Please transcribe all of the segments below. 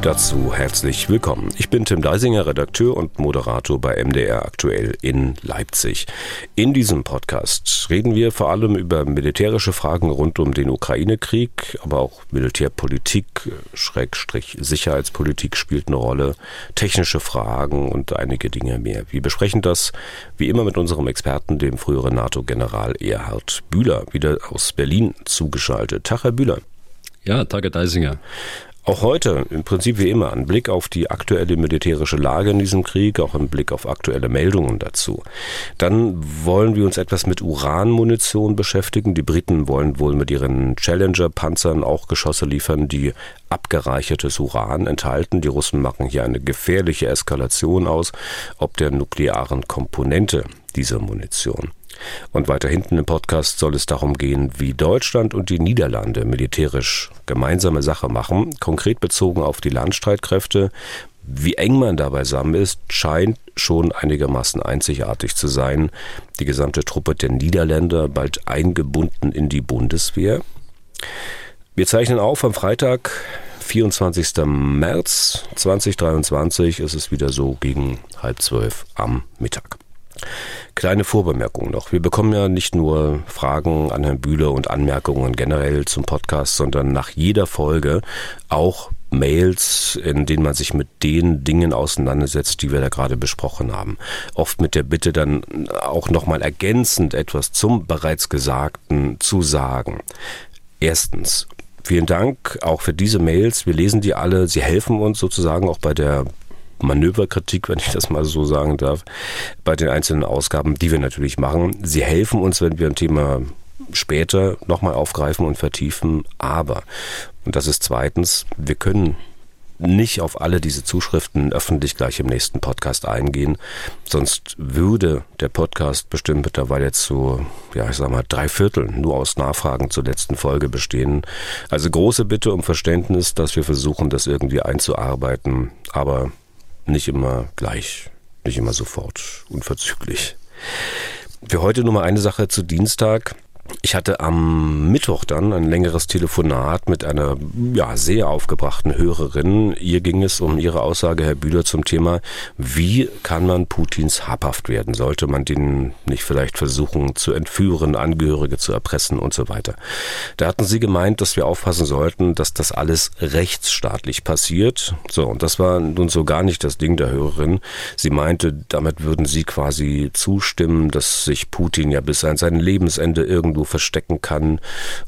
Dazu herzlich willkommen. Ich bin Tim Deisinger, Redakteur und Moderator bei MDR aktuell in Leipzig. In diesem Podcast reden wir vor allem über militärische Fragen rund um den Ukraine-Krieg, aber auch Militärpolitik, Schrägstrich Sicherheitspolitik spielt eine Rolle, technische Fragen und einige Dinge mehr. Wir besprechen das wie immer mit unserem Experten, dem früheren NATO-General Erhard Bühler, wieder aus Berlin zugeschaltet. Tag, Herr Bühler. Ja, Tage Deisinger. Auch heute, im Prinzip wie immer, ein Blick auf die aktuelle militärische Lage in diesem Krieg, auch ein Blick auf aktuelle Meldungen dazu. Dann wollen wir uns etwas mit Uranmunition beschäftigen. Die Briten wollen wohl mit ihren Challenger-Panzern auch Geschosse liefern, die abgereichertes Uran enthalten. Die Russen machen hier eine gefährliche Eskalation aus, ob der nuklearen Komponente dieser Munition. Und weiter hinten im Podcast soll es darum gehen, wie Deutschland und die Niederlande militärisch gemeinsame Sache machen, konkret bezogen auf die Landstreitkräfte. Wie eng man da beisammen ist, scheint schon einigermaßen einzigartig zu sein. Die gesamte Truppe der Niederländer bald eingebunden in die Bundeswehr. Wir zeichnen auf am Freitag, 24. März 2023. Es ist wieder so gegen halb zwölf am Mittag. Kleine Vorbemerkung noch. Wir bekommen ja nicht nur Fragen an Herrn Bühler und Anmerkungen generell zum Podcast, sondern nach jeder Folge auch Mails, in denen man sich mit den Dingen auseinandersetzt, die wir da gerade besprochen haben. Oft mit der Bitte dann auch nochmal ergänzend etwas zum bereits Gesagten zu sagen. Erstens, Vielen Dank auch für diese Mails. Wir lesen die alle. Sie helfen uns sozusagen auch bei der Manöverkritik, wenn ich das mal so sagen darf, bei den einzelnen Ausgaben, die wir natürlich machen. Sie helfen uns, wenn wir ein Thema später nochmal aufgreifen und vertiefen. Aber, und das ist zweitens, wir können nicht auf alle diese Zuschriften öffentlich gleich im nächsten Podcast eingehen. Sonst würde der Podcast bestimmt mittlerweile zu, ja, ich sag mal, drei Vierteln nur aus Nachfragen zur letzten Folge bestehen. Also große Bitte um Verständnis, dass wir versuchen, das irgendwie einzuarbeiten. Aber nicht immer gleich, nicht immer sofort, unverzüglich. Für heute nur mal eine Sache zu Dienstag. Ich hatte am Mittwoch dann ein längeres Telefonat mit einer ja, sehr aufgebrachten Hörerin. Ihr ging es um ihre Aussage, Herr Bühler, zum Thema, wie kann man Putins habhaft werden? Sollte man den nicht vielleicht versuchen zu entführen, Angehörige zu erpressen und so weiter? Da hatten Sie gemeint, dass wir aufpassen sollten, dass das alles rechtsstaatlich passiert. So, und das war nun so gar nicht das Ding der Hörerin. Sie meinte, damit würden Sie quasi zustimmen, dass sich Putin ja bis an sein Lebensende irgendwo irgendwo verstecken kann.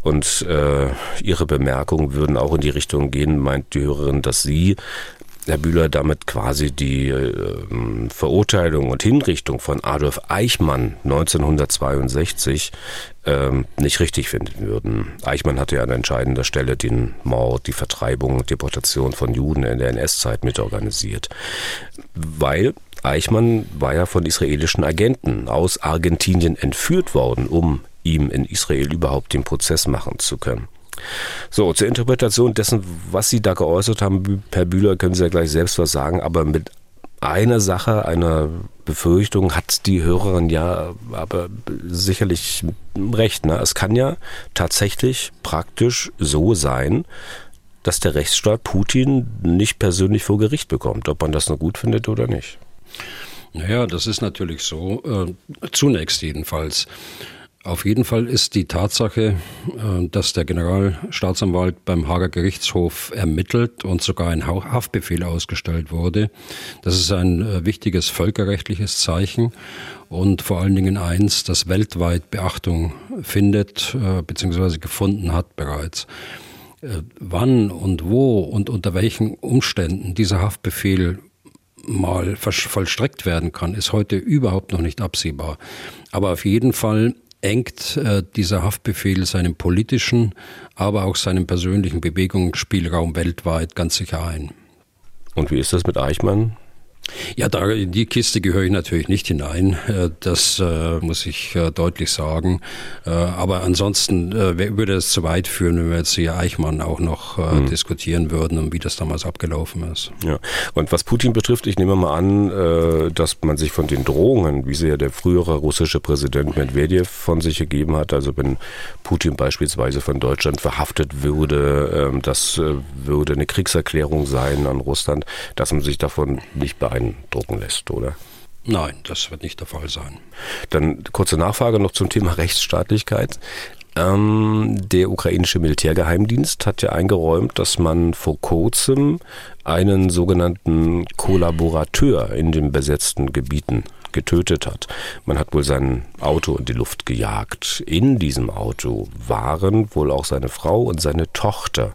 Und äh, Ihre Bemerkungen würden auch in die Richtung gehen, meint die Hörerin, dass Sie Herr Bühler damit quasi die äh, Verurteilung und Hinrichtung von Adolf Eichmann 1962 äh, nicht richtig finden würden. Eichmann hatte ja an entscheidender Stelle den Mord, die Vertreibung und Deportation von Juden in der NS-Zeit mitorganisiert. Weil Eichmann war ja von israelischen Agenten aus Argentinien entführt worden, um ihm in Israel überhaupt den Prozess machen zu können. So, zur Interpretation dessen, was Sie da geäußert haben, Herr Bühler, können Sie ja gleich selbst was sagen, aber mit einer Sache, einer Befürchtung hat die Hörerin ja aber sicherlich recht. Ne? Es kann ja tatsächlich praktisch so sein, dass der Rechtsstaat Putin nicht persönlich vor Gericht bekommt, ob man das nur gut findet oder nicht. Naja, das ist natürlich so, äh, zunächst jedenfalls. Auf jeden Fall ist die Tatsache, äh, dass der Generalstaatsanwalt beim Hager Gerichtshof ermittelt und sogar ein Haftbefehl ausgestellt wurde, das ist ein äh, wichtiges völkerrechtliches Zeichen und vor allen Dingen eins, das weltweit Beachtung findet äh, bzw. gefunden hat bereits. Wann und wo und unter welchen Umständen dieser Haftbefehl mal vollstreckt werden kann, ist heute überhaupt noch nicht absehbar. Aber auf jeden Fall engt äh, dieser Haftbefehl seinen politischen, aber auch seinen persönlichen Bewegungsspielraum weltweit ganz sicher ein. Und wie ist das mit Eichmann? Ja, da, in die Kiste gehöre ich natürlich nicht hinein. Äh, das äh, muss ich äh, deutlich sagen. Äh, aber ansonsten äh, würde es zu weit führen, wenn wir jetzt hier Eichmann auch noch mhm. diskutieren würden und wie das damals abgelaufen ist. Ja. Und was Putin betrifft, ich nehme mal an, dass man sich von den Drohungen, wie sie ja der frühere russische Präsident Medvedev von sich gegeben hat, also wenn Putin beispielsweise von Deutschland verhaftet würde, ähm, das würde eine Kriegserklärung sein an Russland, dass man sich davon nicht beeindrucken lässt, oder? Nein, das wird nicht der Fall sein. Dann kurze Nachfrage noch zum Thema Rechtsstaatlichkeit. Ähm, der ukrainische Militärgeheimdienst hat ja eingeräumt, dass man vor kurzem einen sogenannten Kollaborateur in den besetzten Gebieten getötet hat. Man hat wohl sein Auto in die Luft gejagt. In diesem Auto waren wohl auch seine Frau und seine Tochter.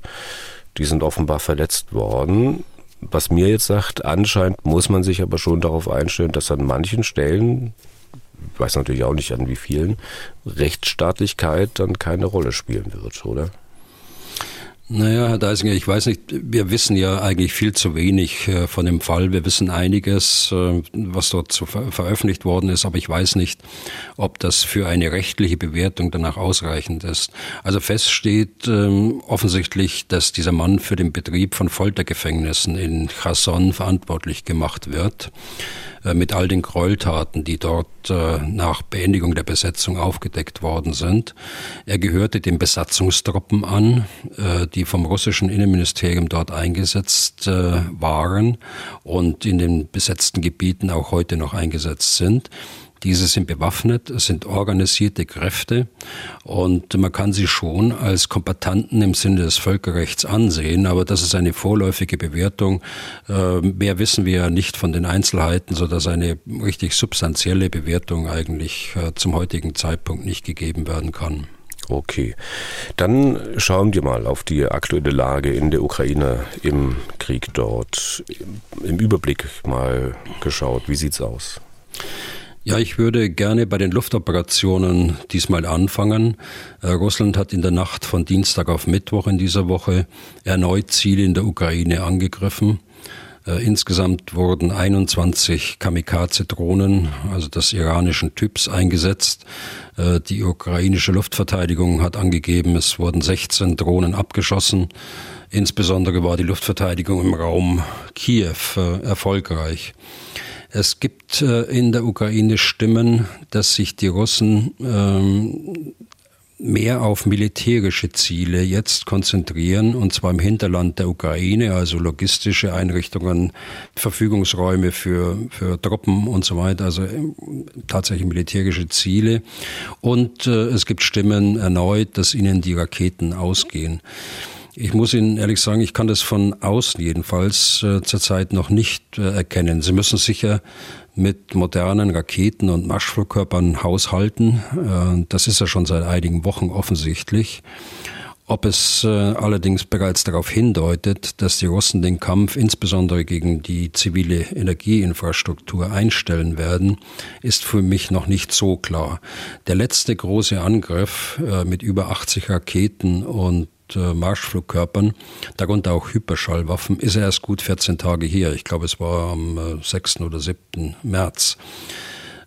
Die sind offenbar verletzt worden. Was mir jetzt sagt, anscheinend muss man sich aber schon darauf einstellen, dass an manchen Stellen, ich weiß natürlich auch nicht an wie vielen, Rechtsstaatlichkeit dann keine Rolle spielen wird, oder? Naja, Herr Deisinger, ich weiß nicht, wir wissen ja eigentlich viel zu wenig äh, von dem Fall. Wir wissen einiges, äh, was dort veröffentlicht worden ist, aber ich weiß nicht, ob das für eine rechtliche Bewertung danach ausreichend ist. Also fest steht ähm, offensichtlich, dass dieser Mann für den Betrieb von Foltergefängnissen in Cherson verantwortlich gemacht wird. Äh, mit all den Gräueltaten, die dort äh, nach Beendigung der Besetzung aufgedeckt worden sind. Er gehörte den Besatzungstruppen an, äh, die vom russischen Innenministerium dort eingesetzt waren und in den besetzten Gebieten auch heute noch eingesetzt sind. Diese sind bewaffnet, es sind organisierte Kräfte und man kann sie schon als Kombatanten im Sinne des Völkerrechts ansehen, aber das ist eine vorläufige Bewertung. Äh, mehr wissen wir ja nicht von den Einzelheiten, sodass eine richtig substanzielle Bewertung eigentlich äh, zum heutigen Zeitpunkt nicht gegeben werden kann. Okay, dann schauen wir mal auf die aktuelle Lage in der Ukraine im Krieg dort. Im Überblick mal geschaut, wie sieht's aus? Ja, ich würde gerne bei den Luftoperationen diesmal anfangen. Äh, Russland hat in der Nacht von Dienstag auf Mittwoch in dieser Woche erneut Ziele in der Ukraine angegriffen. Äh, insgesamt wurden 21 Kamikaze-Drohnen, also des iranischen Typs, eingesetzt. Äh, die ukrainische Luftverteidigung hat angegeben, es wurden 16 Drohnen abgeschossen. Insbesondere war die Luftverteidigung im Raum Kiew erfolgreich. Es gibt äh, in der Ukraine Stimmen, dass sich die Russen ähm, mehr auf militärische Ziele jetzt konzentrieren, und zwar im Hinterland der Ukraine, also logistische Einrichtungen, Verfügungsräume für, für Truppen und so weiter, also äh, tatsächlich militärische Ziele. Und äh, es gibt Stimmen erneut, dass ihnen die Raketen ausgehen. Ich muss Ihnen ehrlich sagen, ich kann das von außen jedenfalls äh, zurzeit noch nicht äh, erkennen. Sie müssen sicher mit modernen Raketen und Marschflugkörpern haushalten. Äh, das ist ja schon seit einigen Wochen offensichtlich. Ob es äh, allerdings bereits darauf hindeutet, dass die Russen den Kampf insbesondere gegen die zivile Energieinfrastruktur einstellen werden, ist für mich noch nicht so klar. Der letzte große Angriff äh, mit über 80 Raketen und Marschflugkörpern, darunter auch Hyperschallwaffen, ist er erst gut 14 Tage hier. Ich glaube, es war am 6. Äh, oder 7. März.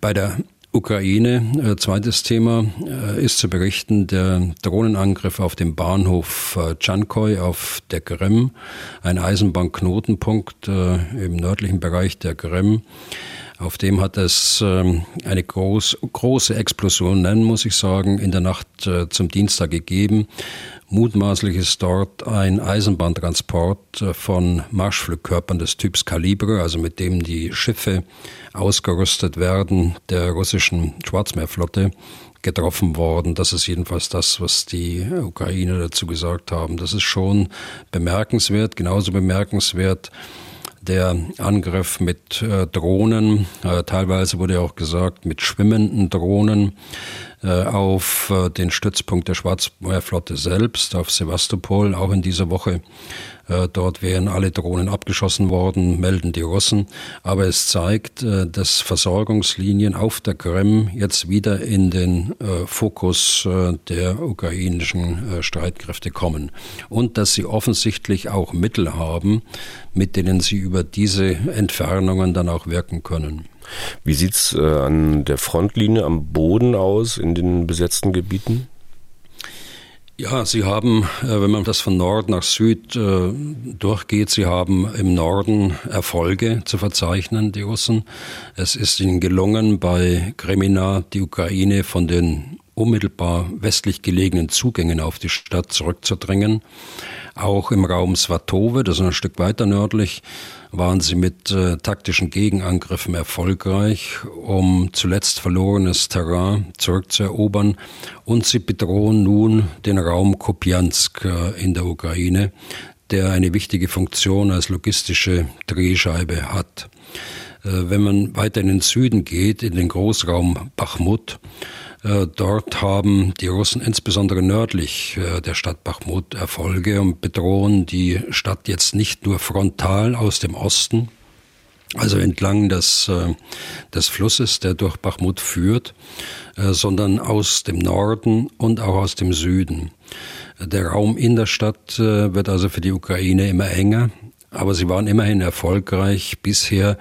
Bei der Ukraine, äh, zweites Thema, äh, ist zu berichten der Drohnenangriff auf den Bahnhof äh, Tschankoy auf der Krim, ein Eisenbahnknotenpunkt äh, im nördlichen Bereich der Krim. Auf dem hat es ähm, eine groß, große Explosion, nennen muss ich sagen, in der Nacht äh, zum Dienstag gegeben. Mutmaßlich ist dort ein Eisenbahntransport äh, von Marschflugkörpern des Typs Kaliber, also mit dem die Schiffe ausgerüstet werden, der russischen Schwarzmeerflotte getroffen worden. Das ist jedenfalls das, was die Ukrainer dazu gesagt haben. Das ist schon bemerkenswert, genauso bemerkenswert der Angriff mit äh, Drohnen, äh, teilweise wurde auch gesagt mit schwimmenden Drohnen. Äh, auf äh, den Stützpunkt der Schwarzmeerflotte selbst, auf Sevastopol, auch in dieser Woche. Äh, dort wären alle Drohnen abgeschossen worden, melden die Russen. Aber es zeigt, dass Versorgungslinien auf der Krim jetzt wieder in den Fokus der ukrainischen Streitkräfte kommen. Und dass sie offensichtlich auch Mittel haben, mit denen sie über diese Entfernungen dann auch wirken können. Wie sieht es äh, an der Frontlinie am Boden aus in den besetzten Gebieten? Ja, Sie haben, äh, wenn man das von Nord nach Süd äh, durchgeht, Sie haben im Norden Erfolge zu verzeichnen, die Russen. Es ist ihnen gelungen, bei Kremina die Ukraine von den unmittelbar westlich gelegenen Zugängen auf die Stadt zurückzudrängen. Auch im Raum Svatove, das ist ein Stück weiter nördlich, waren sie mit äh, taktischen Gegenangriffen erfolgreich, um zuletzt verlorenes Terrain zurückzuerobern. Und sie bedrohen nun den Raum Kupiansk äh, in der Ukraine, der eine wichtige Funktion als logistische Drehscheibe hat. Äh, wenn man weiter in den Süden geht, in den Großraum Bachmut, dort haben die Russen insbesondere nördlich äh, der Stadt Bachmut Erfolge und bedrohen die Stadt jetzt nicht nur frontal aus dem Osten, also entlang des, äh, des Flusses, der durch Bachmut führt, sondern aus dem Norden und auch aus dem Süden. Der Raum in der Stadt wird also für die Ukraine immer enger, aber sie waren immerhin erfolgreich, bisher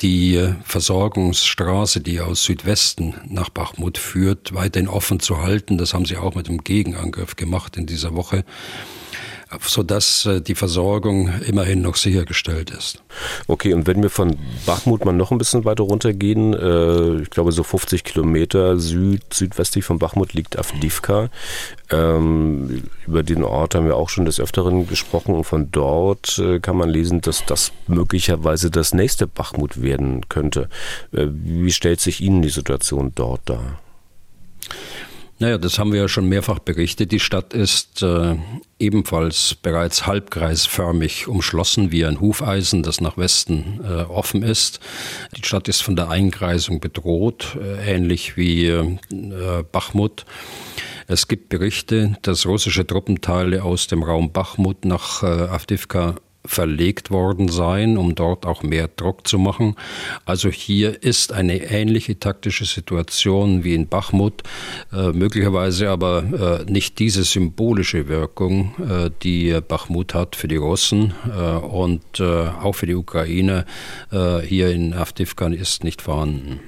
die Versorgungsstraße, die aus Südwesten nach Bachmut führt, weiterhin offen zu halten. Das haben sie auch mit dem Gegenangriff gemacht in dieser Woche sodass äh, die Versorgung immerhin noch sichergestellt ist. Okay, und wenn wir von Bachmut mal noch ein bisschen weiter runtergehen, äh, ich glaube so 50 Kilometer süd, südwestlich von Bachmut liegt Avdivka. Ähm, über den Ort haben wir auch schon des Öfteren gesprochen und von dort äh, kann man lesen, dass das möglicherweise das nächste Bachmut werden könnte. wie stellt sich Ihnen die Situation dort dar? Naja, das haben wir ja schon mehrfach berichtet. Die Stadt ist äh, ebenfalls bereits halbkreisförmig umschlossen wie ein Hufeisen, das nach Westen äh, offen ist. Die Stadt ist von der Einkreisung bedroht, äh, ähnlich wie äh, Bachmut. Es gibt Berichte, dass russische Truppenteile aus dem Raum Bachmut nach äh, Avdivka verlegt worden sein, um dort auch mehr Druck zu machen. Also hier ist eine ähnliche taktische Situation wie in Bachmut, äh, möglicherweise aber äh, nicht diese symbolische Wirkung, äh, die Bachmut hat für die Russen äh, und äh, auch für die Ukraine äh, hier in Avdivkan ist nicht vorhanden.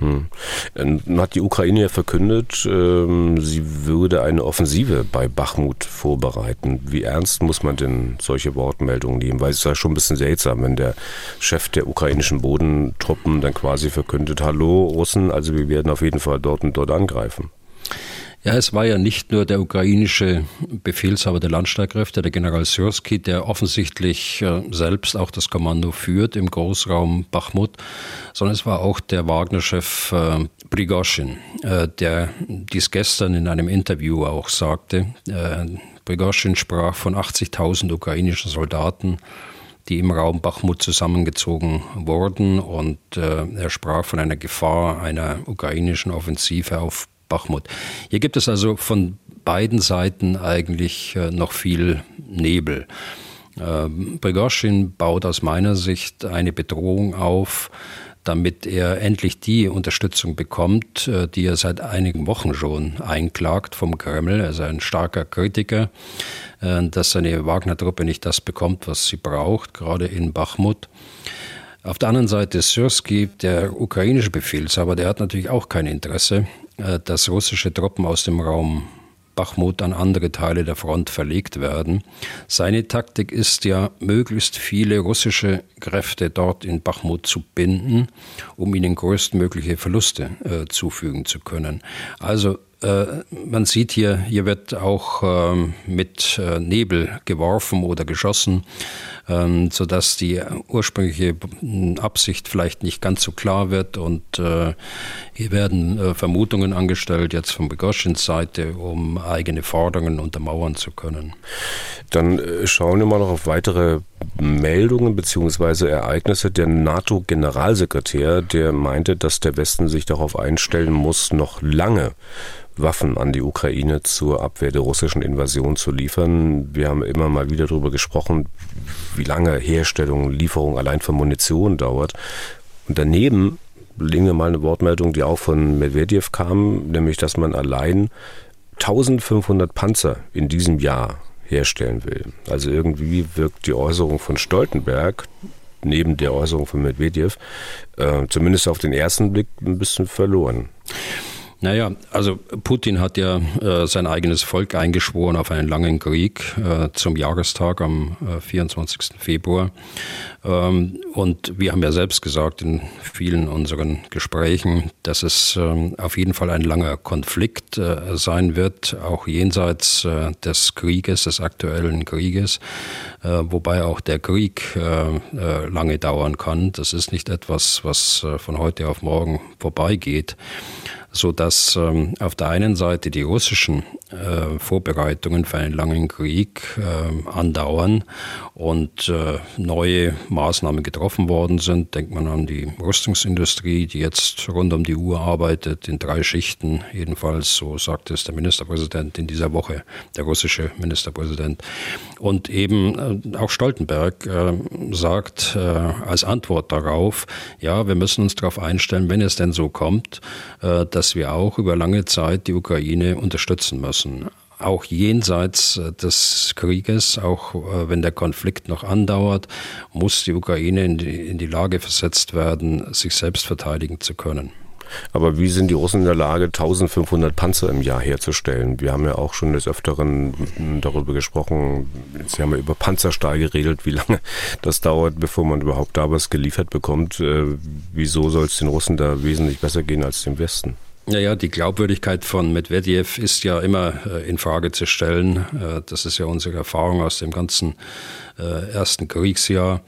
Hm. Hat die Ukraine ja verkündet, ähm, sie würde eine Offensive bei Bachmut vorbereiten. Wie ernst muss man denn solche Wortmeldungen nehmen? Weil es ja schon ein bisschen seltsam, wenn der Chef der ukrainischen Bodentruppen dann quasi verkündet, hallo Russen, also wir werden auf jeden Fall dort und dort angreifen. Ja, es war ja nicht nur der ukrainische Befehlshaber der Landstreitkräfte, der General Syrski, der offensichtlich äh, selbst auch das Kommando führt im Großraum Bachmut, sondern es war auch der Wagner-Chef äh, Prigoschin, äh, der dies gestern in einem Interview auch sagte. Prigoschin sprach von 80.000 ukrainischen Soldaten, die im Raum Bachmut zusammengezogen wurden. Und äh, er sprach von einer Gefahr einer ukrainischen Offensive auf Bachmut. Hier gibt es also von beiden Seiten eigentlich äh, noch viel Nebel. Äh, Prigoschin baut aus meiner Sicht eine Bedrohung auf, damit er endlich die Unterstützung bekommt, äh, die er seit einigen Wochen schon einklagt vom Kreml. Er ist ein starker Kritiker, äh, dass seine Wagner-Truppe nicht das bekommt, was sie braucht, gerade in Bachmut. Auf der anderen Seite Syrski, der ukrainische Befehlshaber, der hat natürlich auch kein Interesse, dass russische Truppen aus dem Raum Bachmut an andere Teile der Front verlegt werden. Seine Taktik ist ja, möglichst viele russische Kräfte dort in Bachmut zu binden, um ihnen größtmögliche Verluste äh, zufügen zu können. Also äh, man sieht hier, hier wird auch ähm, mit äh, Nebel geworfen oder geschossen, ähm, sodass die ursprüngliche Absicht vielleicht nicht ganz so klar wird. Und äh, hier werden Vermutungen angestellt, jetzt von Begoschins Seite, um eigene Forderungen untermauern zu können. Dann schauen wir mal noch auf weitere Meldungen bzw. Ereignisse. Der NATO-Generalsekretär, der meinte, dass der Westen sich darauf einstellen muss, noch lange Waffen an die Ukraine zur Abwehr der russischen Invasion zu liefern. Wir haben immer mal wieder darüber gesprochen, wie lange Herstellung, Lieferung allein von Munition dauert. Und daneben legen wir mal eine Wortmeldung, die auch von Medvedev kam, nämlich, dass man allein 1500 Panzer in diesem Jahr herstellen will. Also irgendwie wirkt die Äußerung von Stoltenberg neben der Äußerung von Medvedev äh, zumindest auf den ersten Blick ein bisschen verloren. Naja, also Putin hat ja äh, sein eigenes Volk eingeschworen auf einen langen Krieg äh, zum Jahrestag am äh, 24. Februar. Ähm, und wir haben ja selbst gesagt in vielen unseren Gesprächen, dass es ähm, auf jeden Fall ein langer Konflikt äh, sein wird, auch jenseits äh, des Krieges, des aktuellen Krieges, äh, wobei auch der Krieg lange dauern kann. Das ist nicht etwas, was von heute auf morgen vorbeigeht so dass ähm, auf der einen Seite die russischen äh, Vorbereitungen für einen langen Krieg äh, andauern und äh, neue Maßnahmen getroffen worden sind. Denkt man an die Rüstungsindustrie, die jetzt rund um die Uhr arbeitet, in drei Schichten jedenfalls, so sagt es der Ministerpräsident in dieser Woche, der russische Ministerpräsident. Und eben äh, auch Stoltenberg äh, sagt äh, als Antwort darauf, ja, wir müssen uns darauf einstellen, wenn es denn so kommt, dass dass wir auch über lange Zeit die Ukraine unterstützen müssen. Auch jenseits äh, des Krieges, auch äh, wenn der Konflikt noch andauert, muss die Ukraine in die, in die Lage versetzt werden, sich selbst verteidigen zu können. Aber wie sind die Russen in der Lage, 1500 Panzer im Jahr herzustellen? Wir haben ja auch schon des Öfteren darüber gesprochen. Sie haben ja über Panzerstahl geredet, wie lange das dauert, bevor man überhaupt da was geliefert bekommt. Äh, wieso soll es den Russen da wesentlich besser gehen als dem Westen? Naja, die Glaubwürdigkeit von Medvedev ist ja immer äh, in Frage zu stellen. Äh, das ist ja unsere Erfahrung aus dem ganzen äh, ersten Kriegsjahr.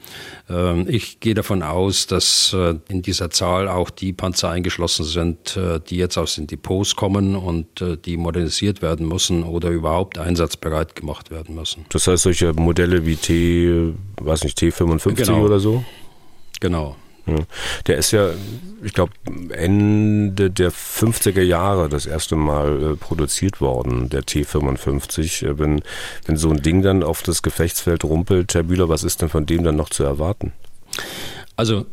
Ähm, ich gehe davon aus, dass äh, in dieser Zahl auch die Panzer eingeschlossen sind, äh, die jetzt aus den Depots kommen und äh, die modernisiert werden müssen oder überhaupt einsatzbereit gemacht werden müssen. Das heißt, solche Modelle wie T, weiß nicht, T55 genau. oder so? Genau. Der ist ja, ich glaube, Ende der 50er Jahre das erste Mal äh, produziert worden, der T55. Äh, wenn, wenn so ein Ding dann auf das Gefechtsfeld rumpelt, Herr Bühler, was ist denn von dem dann noch zu erwarten? Also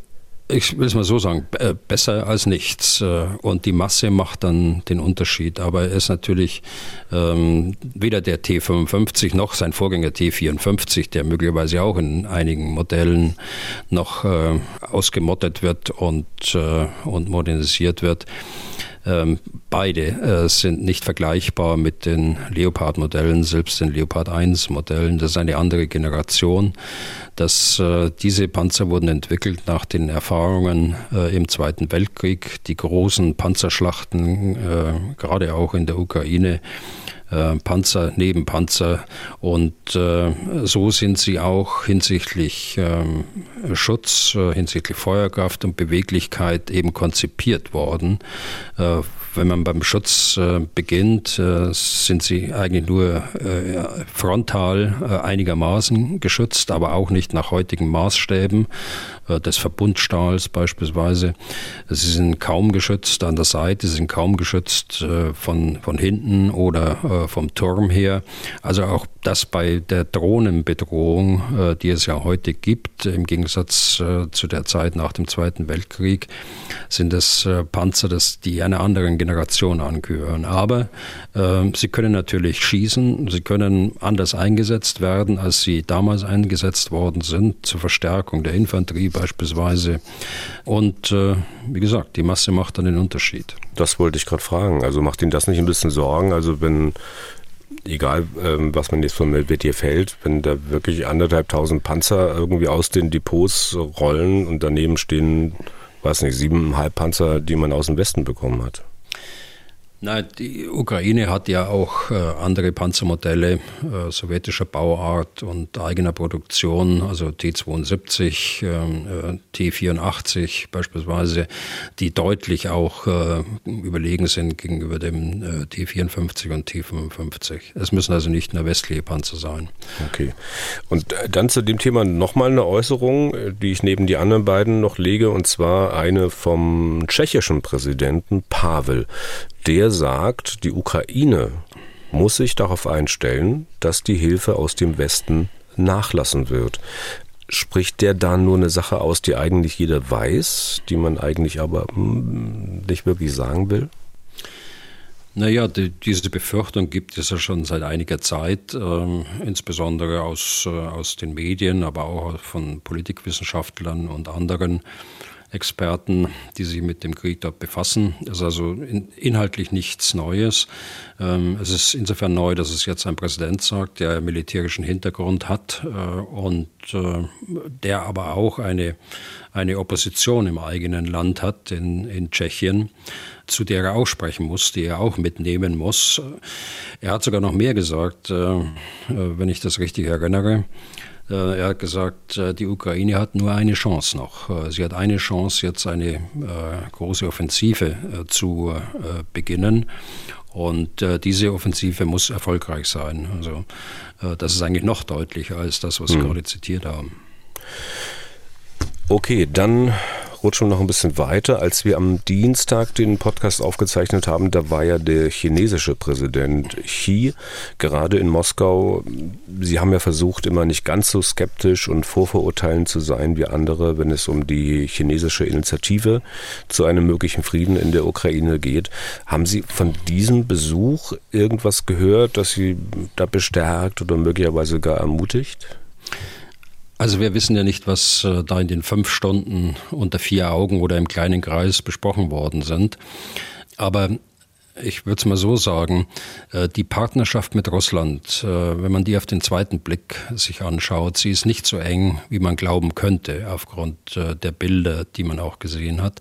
ich will es mal so sagen, besser als nichts. Äh, und die Masse macht dann den Unterschied. Aber er ist natürlich ähm, weder der T55 noch sein Vorgänger T54, der möglicherweise auch in einigen Modellen noch äh, ausgemottet wird und, äh, und modernisiert wird. Ähm, beide äh, sind nicht vergleichbar mit den Leopard-Modellen, selbst den Leopard 1-Modellen. Das ist eine andere Generation. Das, äh, diese Panzer wurden entwickelt nach den Erfahrungen äh, im Zweiten Weltkrieg, die großen Panzerschlachten, äh, gerade auch in der Ukraine äh, Panzer neben Panzer. Und äh, so sind sie auch hinsichtlich ähm, Schutz, äh, hinsichtlich Feuerkraft und Beweglichkeit eben konzipiert worden wenn man beim Schutz äh, beginnt, äh, sind sie eigentlich nur äh, frontal äh, einigermaßen geschützt, aber auch nicht nach heutigen Maßstäben äh, des Verbundstahls beispielsweise. Sie sind kaum geschützt an der Seite, sie sind kaum geschützt äh, von, von hinten oder vom Turm her. Also auch das bei der Drohnenbedrohung, die es ja heute gibt, im Gegensatz zu der Zeit nach dem Zweiten Weltkrieg, sind es Panzer, die einer anderen Generation angehören. Aber äh, sie können natürlich schießen, sie können anders eingesetzt werden, als sie damals eingesetzt worden sind, zur Verstärkung der Infanterie beispielsweise. Und äh, wie gesagt, die Masse macht dann den Unterschied. Das wollte ich gerade fragen. Also macht Ihnen das nicht ein bisschen Sorgen? Also wenn egal ähm, was man jetzt von Medvedev hält, wenn da wirklich anderthalbtausend Panzer irgendwie aus den Depots rollen und daneben stehen, weiß nicht, siebeneinhalb Panzer, die man aus dem Westen bekommen hat. Na, die Ukraine hat ja auch äh, andere Panzermodelle äh, sowjetischer Bauart und eigener Produktion, also T-72, äh, T-84 beispielsweise, die deutlich auch äh, überlegen sind gegenüber dem äh, T-54 und T-55. Es müssen also nicht nur westliche Panzer sein. Okay. Und äh, dann zu dem Thema nochmal eine Äußerung, die ich neben die anderen beiden noch lege, und zwar eine vom tschechischen Präsidenten Pavel der sagt, die Ukraine muss sich darauf einstellen, dass die Hilfe aus dem Westen nachlassen wird. Spricht der da nur eine Sache aus, die eigentlich jeder weiß, die man eigentlich aber hm, nicht wirklich sagen will? Naja, die, diese Befürchtung gibt es ja schon seit einiger Zeit, äh, insbesondere aus, äh, aus den Medien, aber auch von Politikwissenschaftlern und anderen Experten, die sich mit dem Krieg dort befassen. Es ist also in, inhaltlich nichts Neues. Ähm, es ist insofern neu, dass es jetzt ein Präsident sagt, der militärischen Hintergrund hat äh, und äh, der aber auch eine, eine Opposition im eigenen Land hat, in, in Tschechien, zu der er auch sprechen muss, die er auch mitnehmen muss. Er hat sogar noch mehr gesagt, äh, äh wenn ich das richtig erinnere. Äh, er hat gesagt, äh, die Ukraine hat nur eine Chance noch. Äh, sie hat eine Chance, jetzt eine große Offensive zu beginnen. Und diese Offensive muss erfolgreich sein. Also das ist eigentlich noch deutlicher als das, was Sie hm. gerade zitiert haben. Okay, dann rutschen wir noch ein bisschen weiter. Als wir am Dienstag den Podcast aufgezeichnet haben, da war ja der chinesische Präsident Xi gerade in Moskau. Sie haben ja versucht, immer nicht ganz so skeptisch und vorverurteilend zu sein wie andere, wenn es um die chinesische Initiative zu einem möglichen Frieden in der Ukraine geht. Haben Sie von diesem Besuch irgendwas gehört, das Sie da bestärkt oder möglicherweise gar ermutigt? Also wir wissen ja nicht, was äh, da in den fünf Stunden unter vier Augen oder im kleinen Kreis besprochen worden sind. Aber ich würde es mal so sagen, äh, die Partnerschaft mit Russland, äh, wenn man die auf den zweiten Blick sich anschaut, sie ist nicht so eng, wie man glauben könnte, aufgrund äh, der Bilder, die man auch gesehen hat.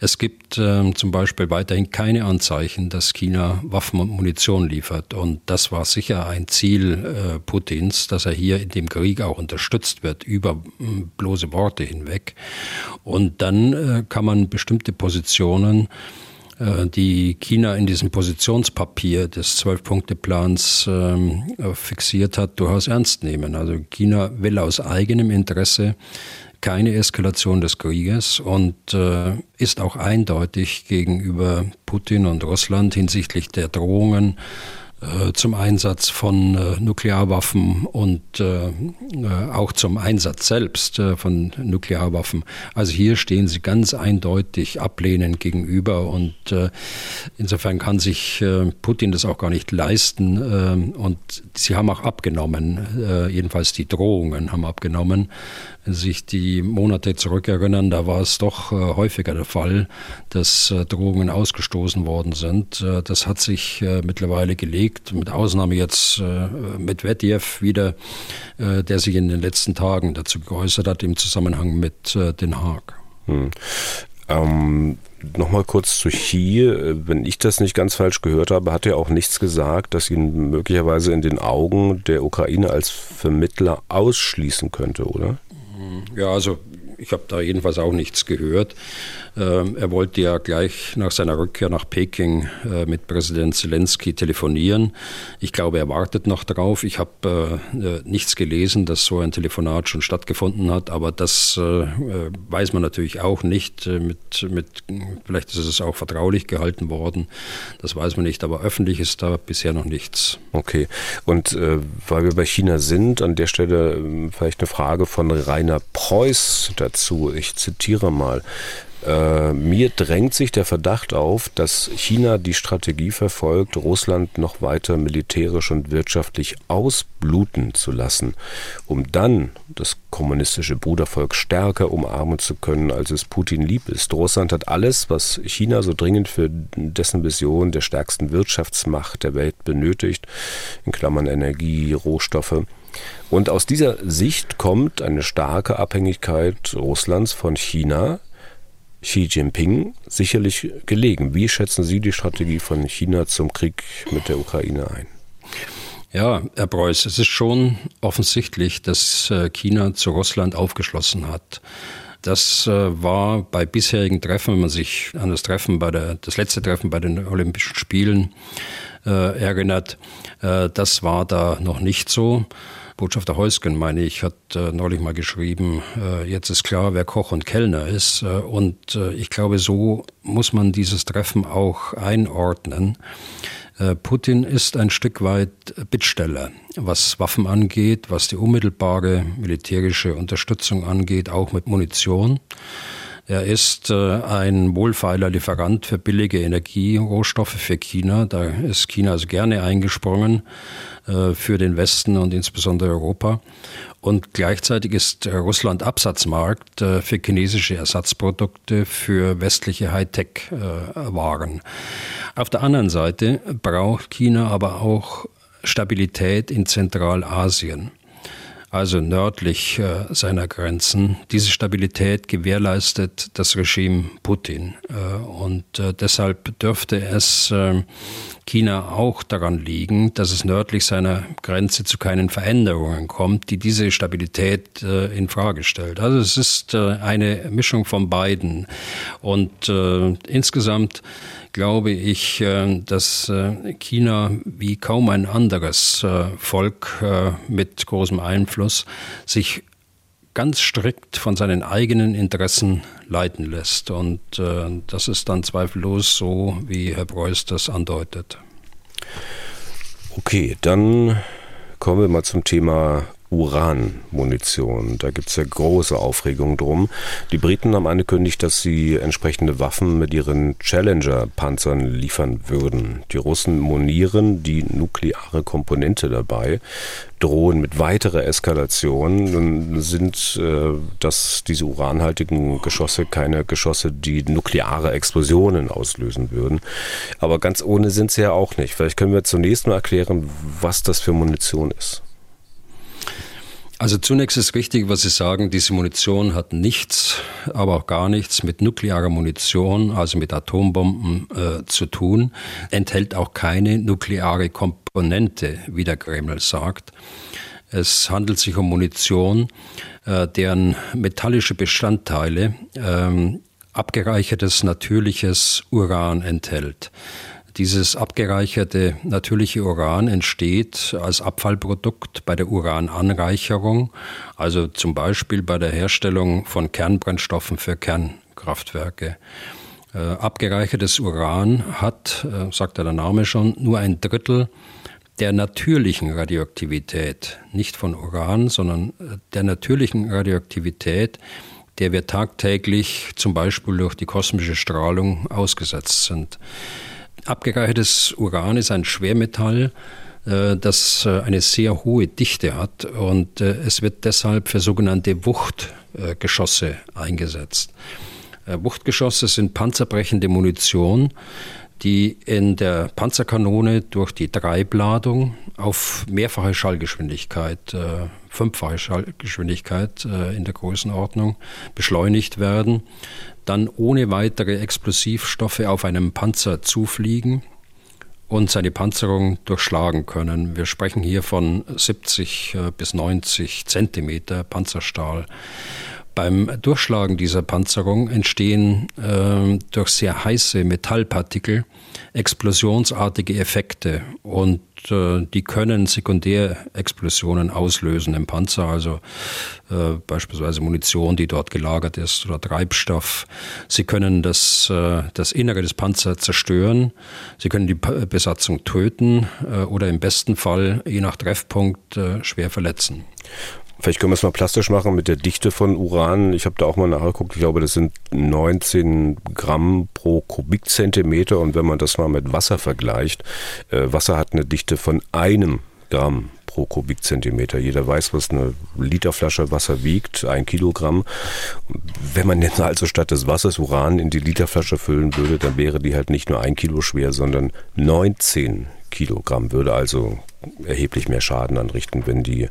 Es gibt ähm, zum Beispiel weiterhin keine Anzeichen, dass China Waffen und Munition liefert. Und das war sicher ein Ziel Putins, dass er hier in dem Krieg auch unterstützt wird, über bloße Worte hinweg. Und dann kann man bestimmte Positionen die China in diesem Positionspapier des Zwölf-Punkte-Plans ähm, fixiert hat, durchaus ernst nehmen. Also China will aus eigenem Interesse keine Eskalation des Krieges und äh, ist auch eindeutig gegenüber Putin und Russland hinsichtlich der Drohungen äh, zum Einsatz von äh, Nuklearwaffen und äh, auch zum Einsatz selbst von Nuklearwaffen. Also hier stehen sie ganz eindeutig ablehnend gegenüber und insofern kann sich Putin das auch gar nicht leisten und sie haben auch abgenommen, jedenfalls die Drohungen haben abgenommen sich die Monate zurückerinnern, da war es doch äh, häufiger der Fall, dass äh, Drohungen ausgestoßen worden sind. Äh, das hat sich mittlerweile gelegt, mit Ausnahme jetzt mit Medvedev wieder, der sich in den letzten Tagen dazu geäußert hat im Zusammenhang mit Den Haag. Hm. Ähm, Nochmal kurz zu Xi. Wenn ich das nicht ganz falsch gehört habe, hat er auch nichts gesagt, das ihn möglicherweise in den Augen der Ukraine als Vermittler ausschließen könnte, oder? Ja, also ich habe da jedenfalls auch nichts gehört. Ähm, er wollte ja gleich nach seiner Rückkehr nach Peking äh, mit Präsident Zelensky telefonieren. Ich glaube, er wartet noch darauf. Ich habe äh, äh, nichts gelesen, dass so ein Telefonat schon stattgefunden hat, aber das weiß man natürlich auch nicht. Mit, mit, vielleicht ist es auch vertraulich gehalten worden. Das weiß man nicht, aber öffentlich ist da bisher noch nichts. Okay. Und äh, weil wir bei China sind, an der Stelle äh, vielleicht eine Frage von Rainer Preuß dazu. Ich zitiere mal. Äh, mir drängt sich der Verdacht auf, dass China die Strategie verfolgt, Russland noch weiter militärisch und wirtschaftlich ausbluten zu lassen, um dann das kommunistische Brudervolk stärker umarmen zu können, als es Putin lieb ist. Russland hat alles, was China so dringend für dessen Vision der stärksten Wirtschaftsmacht der Welt benötigt, in Klammern Energie, Rohstoffe. Und aus dieser Sicht kommt eine starke Abhängigkeit Russlands von China, Xi Jinping sicherlich gelegen. Wie schätzen Sie die Strategie von China zum Krieg mit der Ukraine ein? Ja, Herr Preuß, es ist schon offensichtlich, dass äh, China zu Russland aufgeschlossen hat. Das äh, war bei bisherigen Treffen, wenn man sich an das Treffen bei der, das letzte Treffen bei den Olympischen Spielen äh, erinnert, äh, das war da noch nicht so. Botschafter Heusgen, meine ich, hat äh, neulich mal geschrieben, äh, jetzt ist klar, wer Koch und Kellner ist. Äh, und äh, ich glaube, so muss man dieses Treffen auch einordnen. Äh, Putin ist ein Stück weit Bittsteller, was Waffen angeht, was die unmittelbare militärische Unterstützung angeht, auch mit Munition. Er ist äh, ein wohlfeiler Lieferant für billige Energierohstoffe für China. Da ist China also gerne eingesprungen äh, für den Westen und insbesondere Europa. Und gleichzeitig ist Russland Absatzmarkt äh, für chinesische Ersatzprodukte für westliche Hightech-Waren. Auf der anderen Seite braucht China aber auch Stabilität in Zentralasien also nördlich äh, seiner Grenzen. Diese Stabilität gewährleistet das Regime Putin. Äh, und äh, deshalb dürfte es äh, China auch daran liegen, dass es nördlich seiner Grenze zu keinen Veränderungen kommt, die diese Stabilität äh, in Frage stellt. Also es ist äh, eine Mischung von beiden. Und insgesamt glaube ich, äh, dass äh, China wie kaum ein anderes äh, Volk mit großem Einfluss sich ganz strikt von seinen eigenen Interessen leiten lässt. Und das ist dann zweifellos so, wie Herr Preuß das andeutet. Okay, dann kommen wir mal zum Thema Uranmunition. Da gibt es ja große Aufregung drum. Die Briten haben angekündigt, dass sie entsprechende Waffen mit ihren Challenger-Panzern liefern würden. Die Russen monieren die nukleare Komponente dabei, drohen mit weiterer Eskalation. Nun sind äh, dass diese uranhaltigen Geschosse keine Geschosse, die nukleare Explosionen auslösen würden. Aber ganz ohne sind sie ja auch nicht. Vielleicht können wir zunächst mal erklären, was das für Munition ist. Also zunächst ist richtig, was Sie sagen, diese Munition hat nichts, aber auch gar nichts mit nuklearer Munition, also mit Atombomben äh, zu tun, enthält auch keine nukleare Komponente, wie der Kreml sagt. Es handelt sich um Munition, äh, deren metallische Bestandteile ähm, abgereichertes natürliches Uran enthält. Dieses abgereicherte natürliche Uran entsteht als Abfallprodukt bei der Urananreicherung, also zum Beispiel bei der Herstellung von Kernbrennstoffen für Kernkraftwerke. Äh, abgereichertes Uran hat, äh, sagt der Name schon, nur ein Drittel der natürlichen Radioaktivität, nicht von Uran, sondern äh, der natürlichen Radioaktivität, der wir tagtäglich zum Beispiel durch die kosmische Strahlung ausgesetzt sind. Abgereichertes Uran ist ein Schwermetall, äh, das äh, eine sehr hohe Dichte hat und äh, es wird deshalb für sogenannte Wuchtgeschosse eingesetzt. Wuchtgeschosse sind panzerbrechende Munition, die in der Panzerkanone durch die Treibladung auf mehrfache Schallgeschwindigkeit, fünffache Schallgeschwindigkeit in der Größenordnung beschleunigt werden dann ohne weitere Explosivstoffe auf einem Panzer zufliegen und seine Panzerung durchschlagen können. Wir sprechen hier von 70 äh, bis 90 Zentimeter Panzerstahl. Beim Durchschlagen dieser Panzerung entstehen äh, durch sehr heiße Metallpartikel explosionsartige Effekte und äh, die können Sekundärexplosionen auslösen im Panzer, also äh, beispielsweise Munition, die dort gelagert ist oder Treibstoff. Sie können das, äh, das Innere des Panzers zerstören, sie können die Besatzung töten äh, oder im besten Fall, je nach Treffpunkt, äh, schwer verletzen. Vielleicht können wir es mal plastisch machen mit der Dichte von Uran. Ich habe da auch mal nachgeguckt. Ich glaube, das sind 19 Gramm pro Kubikzentimeter. Und wenn man das mal mit Wasser vergleicht, äh, Wasser hat eine Dichte von einem Gramm pro Kubikzentimeter. Jeder weiß, was eine Literflasche Wasser wiegt, ein Kilogramm. Wenn man jetzt also statt des Wassers Uran in die Literflasche füllen würde, dann wäre die halt nicht nur ein Kilo schwer, sondern 19 Kilogramm. Würde also erheblich mehr Schaden anrichten, wenn die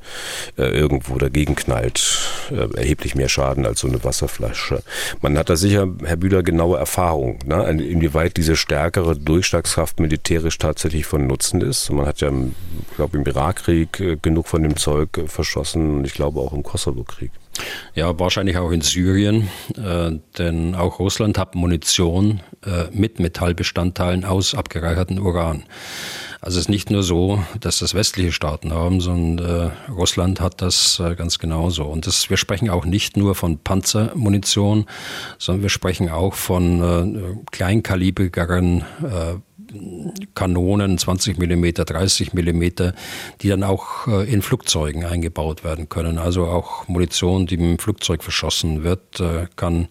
äh, irgendwo dagegen knallt. Äh, erheblich mehr Schaden als so eine Wasserflasche. Man hat da sicher, Herr Bühler, genaue Erfahrung, ne? inwieweit diese stärkere Durchschlagskraft militärisch tatsächlich von Nutzen ist. Man hat ja, ich glaube, im Irakkrieg äh, genug von dem Zeug äh, verschossen und ich glaube auch im Kosovo-Krieg. Ja, wahrscheinlich auch in Syrien, äh, denn auch Russland hat Munition äh, mit Metallbestandteilen aus abgereichertem Uran. Also es ist nicht nur so, dass das westliche Staaten haben, sondern äh, Russland hat das äh, ganz genauso. Und das, wir sprechen auch nicht nur von Panzermunition, sondern wir sprechen auch von äh, kleinkalibrigeren äh, Kanonen, 20 mm, 30 mm, die dann auch äh, in Flugzeugen eingebaut werden können. Also auch Munition, die im Flugzeug verschossen wird, äh, kann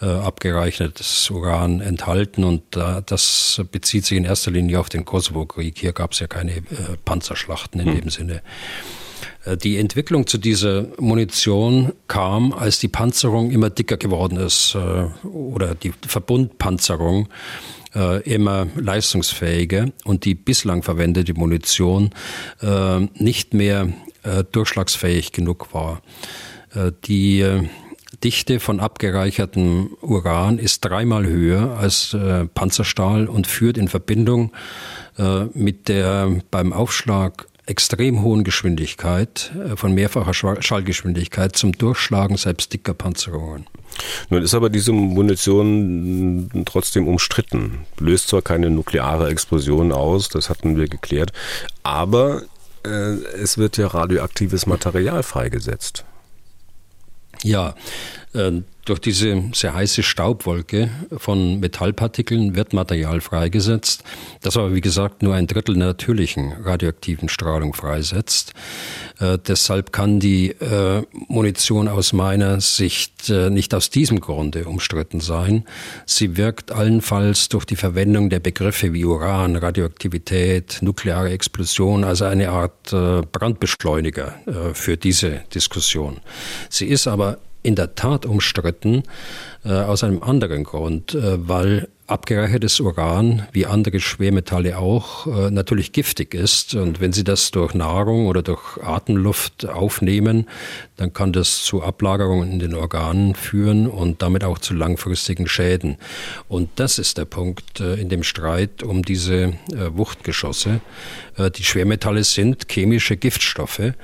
äh, abgereichnetes Uran enthalten und das bezieht sich in erster Linie auf den Kosovo-Krieg. Hier gab es ja keine Panzerschlachten in hm. dem Sinne. Die Entwicklung zu dieser Munition kam, als die Panzerung immer dicker geworden ist oder die Verbundpanzerung äh, immer leistungsfähiger und die bislang verwendete Munition äh, nicht mehr äh, durchschlagsfähig genug war. Äh, die äh, Dichte von abgereichertem Uran ist dreimal höher als äh, Panzerstahl und führt in Verbindung mit der beim Aufschlag extrem hohen Geschwindigkeit, von mehrfacher Schallgeschwindigkeit zum Durchschlagen selbst dicker Panzerungen. Nun ist aber diese Munition trotzdem umstritten. Löst zwar keine nukleare Explosion aus, das hatten wir geklärt, aber äh, es wird ja radioaktives Material freigesetzt. Ja, äh, durch diese sehr heiße Staubwolke von Metallpartikeln wird Material freigesetzt, das aber wie gesagt nur ein Drittel der natürlichen radioaktiven Strahlung freisetzt. Äh, deshalb kann die äh, Munition aus meiner Sicht äh, nicht aus diesem Grunde umstritten sein. Sie wirkt allenfalls durch die Verwendung der Begriffe wie Uran, Radioaktivität, nukleare Explosion, also eine Art äh, Brandbeschleuniger äh, für diese Diskussion. Sie ist aber in der Tat umstritten äh, aus einem anderen Grund, äh, weil abgereichertes Uran, wie andere Schwermetalle auch, äh, natürlich giftig ist. Und wenn Sie das durch Nahrung oder durch Atemluft aufnehmen, dann kann das zu Ablagerungen in den Organen führen und damit auch zu langfristigen Schäden. Und das ist der Punkt in dem Streit um diese Wuchtgeschosse. Die Schwermetalle sind chemische Giftstoffe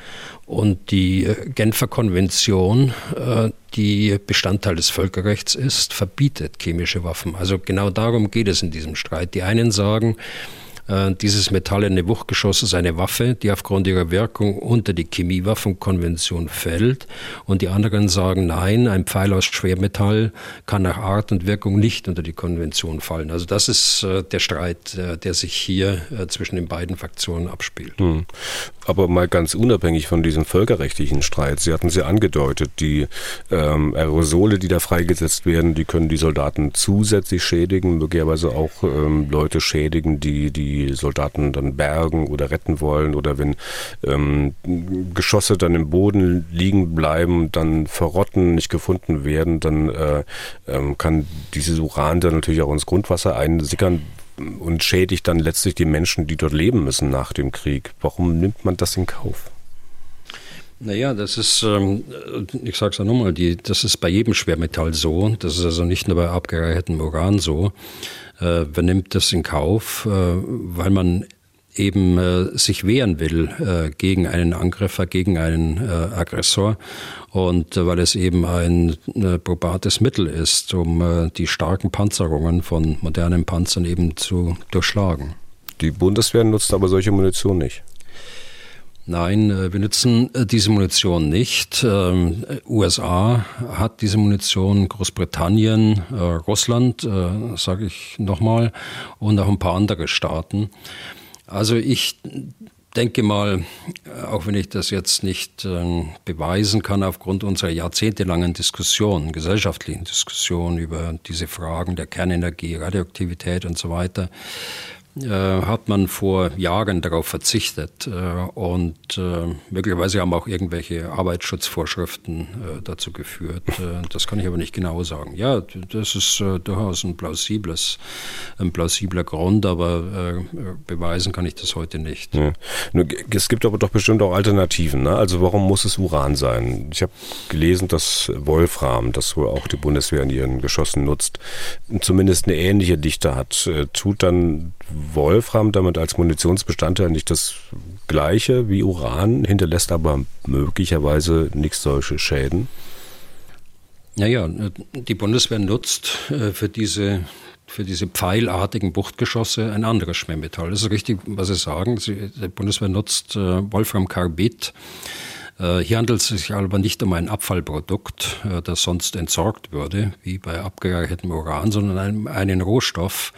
und die Genfer Konvention, die Bestandteil des Völkerrechts ist, verbietet chemische Waffen. Also genau darum geht es in diesem Streit. Die einen sagen, äh, dieses metallene Wuchtgeschoss ist eine Waffe, die aufgrund ihrer Wirkung unter die Chemiewaffenkonvention fällt. Und die anderen sagen, nein, ein Pfeil aus Schwermetall kann nach Art und Wirkung nicht unter die Konvention fallen. Also das ist äh, der Streit, äh, der sich hier zwischen den beiden Fraktionen abspielt. Hm. Aber mal ganz unabhängig von diesem völkerrechtlichen Streit, Sie hatten es ja angedeutet, die ähm, Aerosole, die da freigesetzt werden, die können die Soldaten zusätzlich schädigen, möglicherweise auch ähm, Leute schädigen, die die Soldaten dann bergen oder retten wollen oder wenn ähm, Geschosse dann im Boden liegen bleiben, dann verrotten, nicht gefunden werden, dann äh, ähm, kann dieses Uran dann natürlich auch ins Grundwasser einsickern und schädigt dann letztlich die Menschen, die dort leben müssen nach dem Krieg. Warum nimmt man das in Kauf? Naja, das ist, ähm, ich sage es ja nochmal, das ist bei jedem Schwermetall so. Das ist also nicht nur bei abgereichertem Uran so. Äh, wer nimmt das in Kauf, äh, weil man eben äh, sich wehren will äh, gegen einen Angreifer, gegen einen äh, Aggressor und äh, weil es eben ein äh, probates Mittel ist, um äh, die starken Panzerungen von modernen Panzern eben zu durchschlagen. Die Bundeswehr nutzt aber solche Munition nicht. Nein, äh, wir nutzen äh, diese Munition nicht. Ähm, USA hat diese Munition, Großbritannien, äh, Russland, sage ich nochmal, und auch ein paar andere Staaten. Also ich denke mal, auch wenn ich das jetzt nicht beweisen kann aufgrund unserer jahrzehntelangen Diskussion, gesellschaftlichen Diskussion über diese Fragen der Kernenergie, Radioaktivität und so weiter, äh, hat man vor Jahren darauf verzichtet. Äh, und äh, möglicherweise haben auch irgendwelche Arbeitsschutzvorschriften dazu geführt. das kann ich aber nicht genau sagen. Ja, das ist durchaus ein plausibles, ein plausibler Grund, aber beweisen kann ich das heute nicht. Ja. Es gibt aber doch bestimmt auch Alternativen. Ne? Also warum muss es Uran sein? Ich habe gelesen, dass Wolfram, das wohl auch die Bundeswehr in ihren Geschossen nutzt, zumindest eine ähnliche Dichte hat. Tut dann Wolfram damit als Munitionsbestandteil nicht das gleiche wie Uran, hinterlässt aber möglicherweise nicht solche Schäden? Naja, die Bundeswehr nutzt äh, für diese für diese pfeilartigen Buchtgeschosse ein anderes Schwermetall. Das ist richtig, was Sie sagen. Die Bundeswehr nutzt äh, Wolframkarbid äh, hier handelt es sich aber nicht um ein Abfallprodukt, äh, das sonst entsorgt würde, wie bei abgereichertem Uran, sondern einen Rohstoff,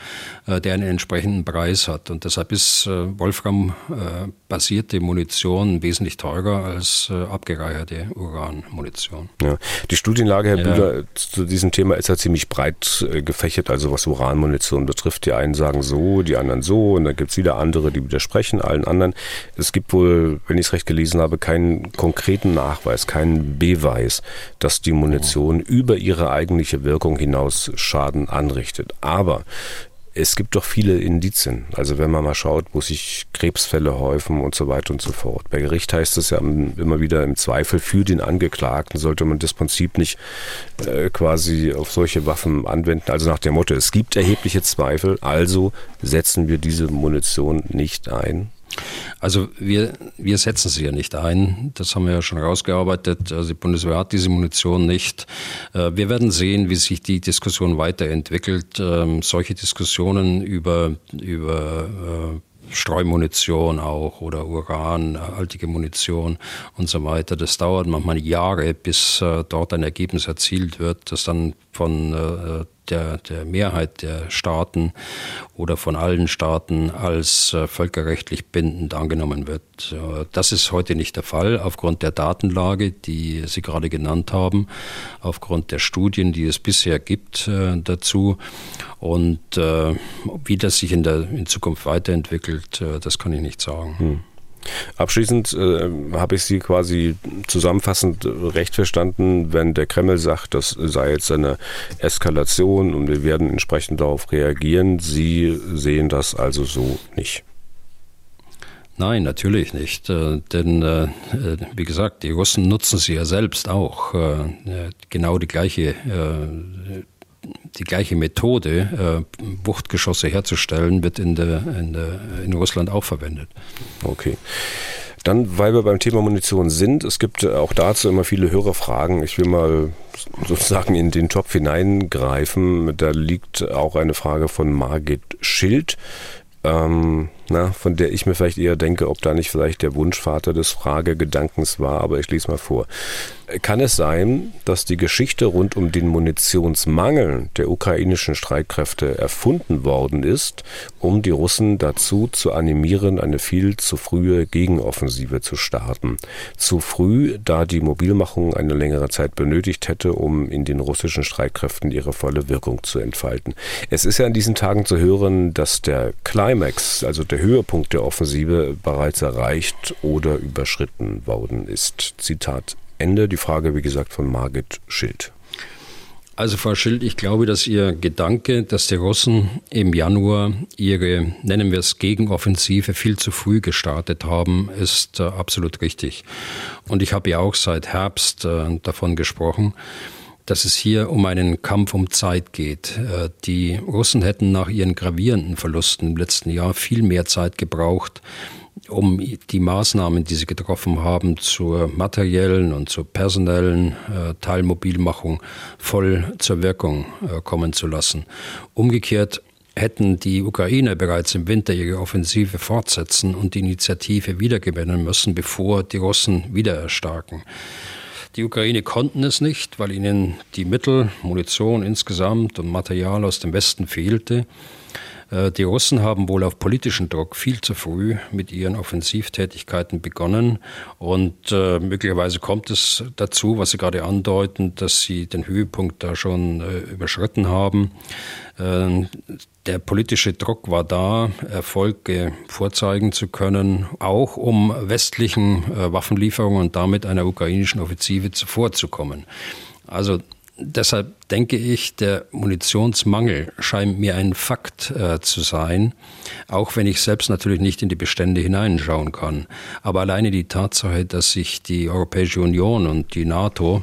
äh, der einen entsprechenden Preis hat. Und deshalb ist Wolfram-basierte Munition wesentlich teurer als abgereicherte Uranmunition. Ja. Die Studienlage, Herr ja. Bühler, zu diesem Thema ist ja ziemlich breit gefächert, also was Uranmunition betrifft. Die einen sagen so, die anderen so, und dann gibt es wieder andere, die widersprechen allen anderen. Es gibt wohl, wenn ich es recht gelesen habe, keinen konkreten Nachweis, keinen Beweis, dass die Munition über ihre eigentliche Wirkung hinaus Schaden anrichtet. Aber es gibt doch viele Indizien. Also wenn man mal schaut, wo sich Krebsfälle häufen und so weiter und so fort. Bei Gericht heißt es ja immer wieder im Zweifel für den Angeklagten sollte man das Prinzip nicht äh, quasi auf solche Waffen anwenden. Also nach dem Motto, es gibt erhebliche Zweifel, also setzen wir diese Munition nicht ein. Also wir, wir setzen sie ja nicht ein. Das haben wir ja schon rausgearbeitet. Also die Bundeswehr hat diese Munition nicht. Äh, wir werden sehen, wie sich die Diskussion weiterentwickelt. Ähm, solche Diskussionen über, über äh, Streumunition auch oder Uran, haltige Munition und so weiter. Das dauert manchmal Jahre, bis äh, dort ein Ergebnis erzielt wird, das dann von äh, der, der Mehrheit der Staaten oder von allen Staaten als äh, völkerrechtlich bindend angenommen wird. Das ist heute nicht der Fall, aufgrund der Datenlage, die Sie gerade genannt haben, aufgrund der Studien, die es bisher gibt äh, dazu. Und äh, wie das sich in der in Zukunft weiterentwickelt, das kann ich nicht sagen. Hm. Abschließend äh, habe ich Sie quasi zusammenfassend recht verstanden, wenn der Kreml sagt, das sei jetzt eine Eskalation und wir werden entsprechend darauf reagieren. Sie sehen das also so nicht. Nein, natürlich nicht. Äh, denn, äh, wie gesagt, die Russen nutzen sie ja selbst auch. Äh, genau die gleiche die gleiche Methode, äh, Wuchtgeschosse herzustellen, wird in, der, in, der, in Russland auch verwendet. Okay. Dann, weil wir beim Thema Munition sind, es gibt auch dazu immer viele Hörerfragen. Ich will mal sozusagen in den Topf hineingreifen. Da liegt auch eine Frage von Margit Schild ähm, na, von der ich mir vielleicht eher denke, ob da nicht vielleicht der Wunschvater des Fragegedankens war, aber ich lese mal vor. Kann es sein, dass die Geschichte rund um den Munitionsmangel der ukrainischen Streitkräfte erfunden worden ist, um die Russen dazu zu animieren, eine viel zu frühe Gegenoffensive zu starten? Zu früh, da die Mobilmachung eine längere Zeit benötigt hätte, um in den russischen Streitkräften ihre volle Wirkung zu entfalten. Es ist ja in diesen Tagen zu hören, dass der Climax, also der Höhepunkt der Offensive bereits erreicht oder überschritten worden ist. Zitat Ende. Die Frage, wie gesagt, von Margit Schild. Also Frau Schild, ich glaube, dass Ihr Gedanke, dass die Russen im Januar ihre, nennen wir es, Gegenoffensive viel zu früh gestartet haben, ist äh, absolut richtig. Und ich habe ja auch seit Herbst äh, davon gesprochen, dass es hier um einen Kampf um Zeit geht. Äh, die Russen hätten nach ihren gravierenden Verlusten im letzten Jahr viel mehr Zeit gebraucht, um die Maßnahmen, die sie getroffen haben, zur materiellen und zur personellen äh, Teilmobilmachung voll zur Wirkung äh, kommen zu lassen. Umgekehrt hätten die Ukrainer bereits im Winter ihre Offensive fortsetzen und die Initiative wiedergewinnen müssen, bevor die Russen wieder erstarken. Die Ukraine konnten es nicht, weil ihnen die Mittel, Munition insgesamt und Material aus dem Westen fehlte. Äh, die Russen haben wohl auf politischen Druck viel zu früh mit ihren Offensivtätigkeiten begonnen und äh, möglicherweise kommt es dazu, was Sie gerade andeuten, dass sie den Höhepunkt da schon äh, überschritten haben. Äh, der politische Druck war da, Erfolge vorzeigen zu können, auch um westlichen Waffenlieferungen und damit einer ukrainischen Offensive zuvorzukommen. Also Deshalb denke ich, der Munitionsmangel scheint mir ein Fakt äh, zu sein, auch wenn ich selbst natürlich nicht in die Bestände hineinschauen kann. Aber alleine die Tatsache, dass sich die Europäische Union und die NATO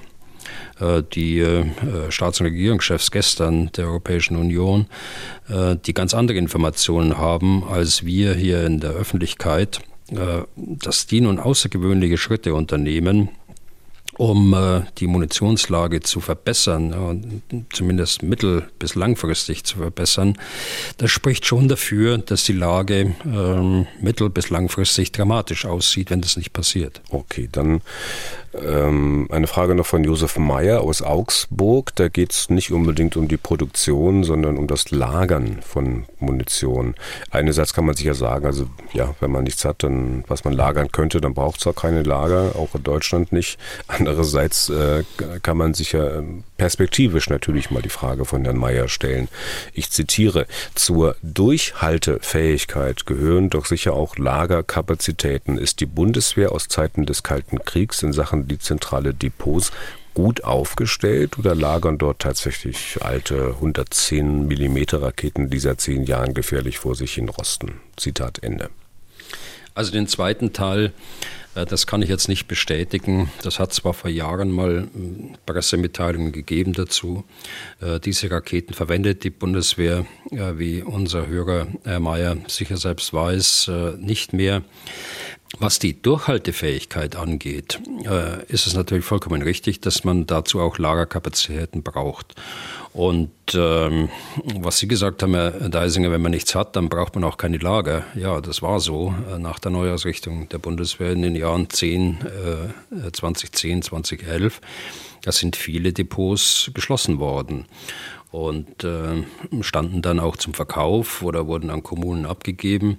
äh, die äh, Staats- und Regierungschefs gestern der Europäischen Union, äh, die ganz andere Informationen haben als wir hier in der Öffentlichkeit, dass die nun außergewöhnliche Schritte unternehmen, um äh, die Munitionslage zu verbessern, äh, zumindest mittel- bis langfristig zu verbessern, das spricht schon dafür, dass die Lage äh, mittel- bis langfristig dramatisch aussieht, wenn das nicht passiert. Okay, dann ähm, eine Frage noch von Josef Meyer aus Augsburg. Da geht es nicht unbedingt um die Produktion, sondern um das Lagern von Munition. Einerseits kann man sich ja sagen, also ja, wenn man nichts hat, dann was man lagern könnte, dann braucht es auch keine Lager, auch in Deutschland nicht. Andererseits äh, kann man sich ja ähm, perspektivisch natürlich mal die Frage von Herrn Meyer stellen. Ich zitiere, zur Durchhaltefähigkeit gehören doch sicher auch Lagerkapazitäten. Ist die Bundeswehr aus Zeiten des Kalten Kriegs in Sachen die zentrale Depots gut aufgestellt oder lagern dort tatsächlich alte 110 Millimeter Raketen dieser zehn Jahren gefährlich vor sich hin rosten? Zitat Ende. Also den zweiten Teil äh, das kann ich jetzt nicht bestätigen. Das hat zwar vor Jahren mal hm, Pressemitteilungen gegeben dazu. Äh, diese Raketen verwendet die Bundeswehr, äh, wie unser Hörer Herr Mayer sicher selbst weiß, nicht mehr. Was die Durchhaltefähigkeit angeht, ist es natürlich vollkommen richtig, dass man dazu auch Lagerkapazitäten braucht. Und ähm, was Sie gesagt haben, Herr Deisinger, wenn man nichts hat, dann braucht man auch keine Lager. Ja, das war so äh, nach der Neuausrichtung der Bundeswehr in den Jahren 10, äh, 2010, 2011. Da sind viele Depots geschlossen worden und äh, standen dann auch zum Verkauf oder wurden an Kommunen abgegeben.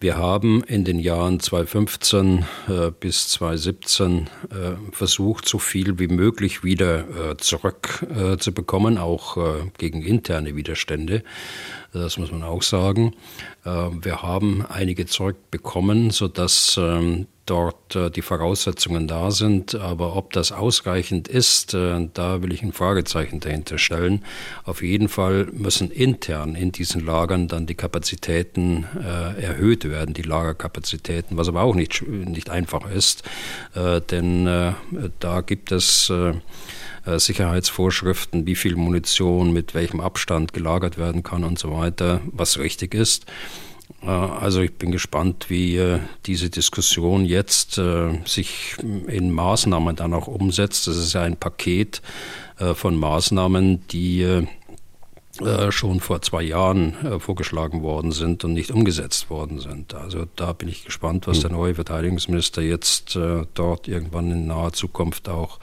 Wir haben in den Jahren 2015 äh, bis 2017 äh, versucht, so viel wie möglich wieder zurückzubekommen, auch gegen interne Widerstände. Das muss man auch sagen. Wir haben einige zurückbekommen, sodass ähm, dort äh, die Voraussetzungen da sind. Aber ob das ausreichend ist, äh, da will ich ein Fragezeichen dahinter stellen. Auf jeden Fall müssen intern in diesen Lagern dann die Kapazitäten äh, erhöht werden, die Lagerkapazitäten, was aber auch nicht, nicht einfach ist, denn da gibt es Sicherheitsvorschriften, wie viel Munition mit welchem Abstand gelagert werden kann und so weiter, was richtig ist. Äh, also ich bin gespannt, wie äh, diese Diskussion jetzt äh, sich in Maßnahmen dann auch umsetzt. Das ist ja ein Paket von Maßnahmen, die schon vor zwei Jahren vorgeschlagen worden sind und nicht umgesetzt worden sind. Also da bin ich gespannt, was hm. der neue Verteidigungsminister jetzt dort irgendwann in naher Zukunft auch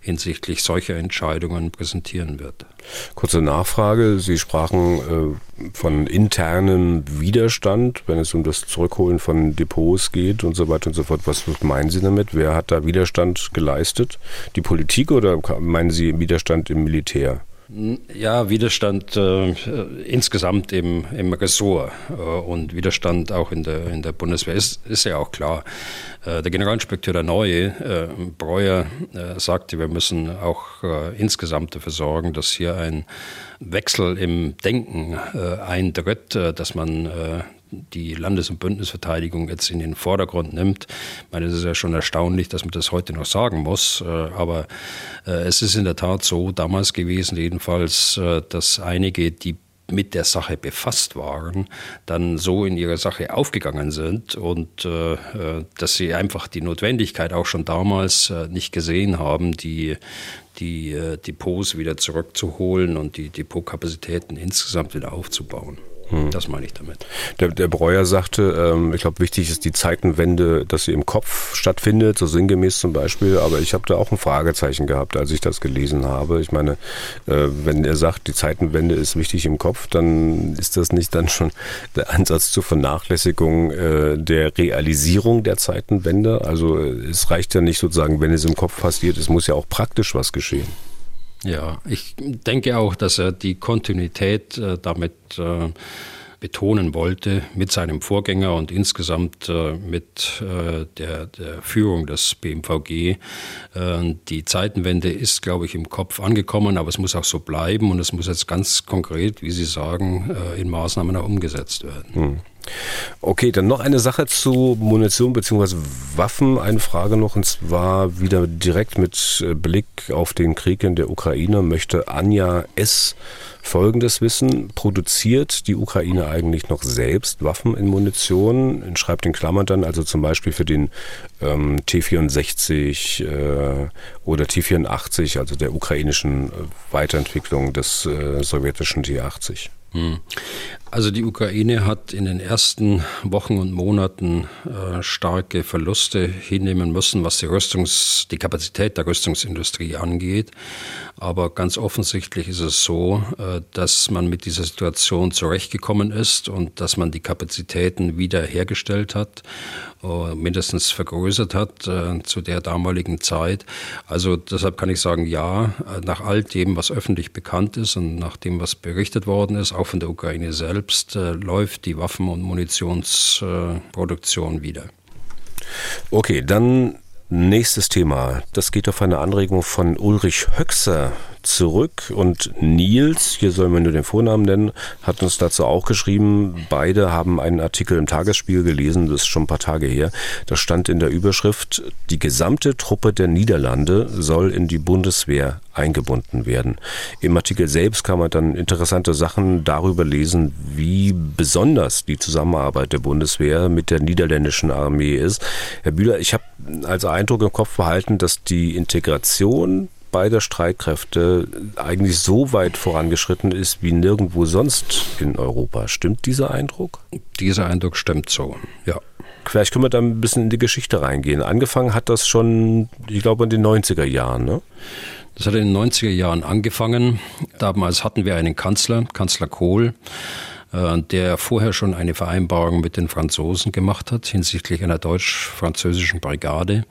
hinsichtlich solcher Entscheidungen präsentieren wird. Kurze Nachfrage. Sie sprachen äh, von internem Widerstand, wenn es um das Zurückholen von Depots geht und so weiter und so fort. Was meinen Sie damit? Wer hat da Widerstand geleistet? Die Politik oder meinen Sie Widerstand im Militär? Ja, Widerstand äh, insgesamt im, im Ressort äh, und Widerstand auch in der, in der Bundeswehr ist, ist ja auch klar. Äh, der Generalinspekteur der Neue, äh, Breuer, äh, sagte, wir müssen auch äh, insgesamt dafür sorgen, dass hier ein Wechsel im Denken eintritt, dass man die Landes- und Bündnisverteidigung jetzt in den Vordergrund nimmt. Ich meine, es ist ja schon erstaunlich, dass man das heute noch sagen muss, äh, aber äh, es ist in der Tat so damals gewesen, jedenfalls, äh, dass einige, die mit der Sache befasst waren, dann so in ihre Sache aufgegangen sind und äh, dass sie einfach die Notwendigkeit auch schon damals äh, nicht gesehen haben, die, die äh, Depots wieder zurückzuholen und die Depotkapazitäten insgesamt wieder aufzubauen. Hm. Das meine ich damit. Der, der Breuer sagte, ähm, ich glaube, wichtig ist die Zeitenwende, dass sie im Kopf stattfindet, so sinngemäß zum Beispiel. Aber ich habe da auch ein Fragezeichen gehabt, als ich das gelesen habe. Ich meine, äh, wenn er sagt, die Zeitenwende ist wichtig im Kopf, dann ist das nicht dann schon der Ansatz zur Vernachlässigung äh, der Realisierung der Zeitenwende. Also äh, es reicht ja nicht sozusagen, wenn es im Kopf passiert, es muss ja auch praktisch was geschehen. Ja, ich denke auch, dass er die Kontinuität äh, damit äh, betonen wollte mit seinem Vorgänger und insgesamt äh, mit äh, der, der, Führung des BMVG. Äh, die Zeitenwende ist, glaube ich, im Kopf angekommen, aber es muss auch so bleiben und es muss jetzt ganz konkret, wie Sie sagen, äh, in Maßnahmen auch umgesetzt werden. Hm. Okay, dann noch eine Sache zu Munition bzw. Waffen. Eine Frage noch, und zwar wieder direkt mit äh, Blick auf den Krieg in der Ukraine möchte Anja S. Folgendes wissen. Produziert die Ukraine eigentlich noch selbst Waffen in Munition? Schreibt in Klammern dann also zum Beispiel für den ähm, T-64 äh, oder T-84, also der ukrainischen äh, Weiterentwicklung des äh, sowjetischen T-80. Also die Ukraine hat in den ersten Wochen und Monaten äh, starke Verluste hinnehmen müssen, was die Rüstungs, die Kapazität der Rüstungsindustrie angeht. Aber ganz offensichtlich ist es so, äh, dass man mit dieser Situation zurechtgekommen ist und dass man die Kapazitäten wiederhergestellt hat, mindestens vergrößert hat äh, zu der damaligen Zeit. Also deshalb kann ich sagen, ja, äh, nach all dem, was öffentlich bekannt ist und nach dem, was berichtet worden ist, auch von der Ukraine selbst, äh, läuft die Waffen- und Munitionsproduktion wieder. Okay, dann nächstes Thema. Das geht auf eine Anregung von Ulrich Höxer zurück und Nils, hier soll man nur den Vornamen nennen, hat uns dazu auch geschrieben. Beide haben einen Artikel im Tagesspiel gelesen, das ist schon ein paar Tage her. Da stand in der Überschrift, die gesamte Truppe der Niederlande soll in die Bundeswehr eingebunden werden. Im Artikel selbst kann man dann interessante Sachen darüber lesen, wie besonders die Zusammenarbeit der Bundeswehr mit der niederländischen Armee ist. Herr Bühler, ich habe als Eindruck im Kopf behalten, dass die Integration beider Streitkräfte eigentlich so weit vorangeschritten ist wie nirgendwo sonst in Europa. Stimmt dieser Eindruck? Dieser Eindruck stimmt so, ja. Vielleicht können wir da ein bisschen in die Geschichte reingehen. Angefangen hat das schon, ich glaube, in den 90er Jahren, ne? Das hat in den 90er Jahren angefangen. Damals hatten wir einen Kanzler, Kanzler Kohl, der vorher schon eine Vereinbarung mit den Franzosen gemacht hat hinsichtlich einer deutsch-französischen Brigade.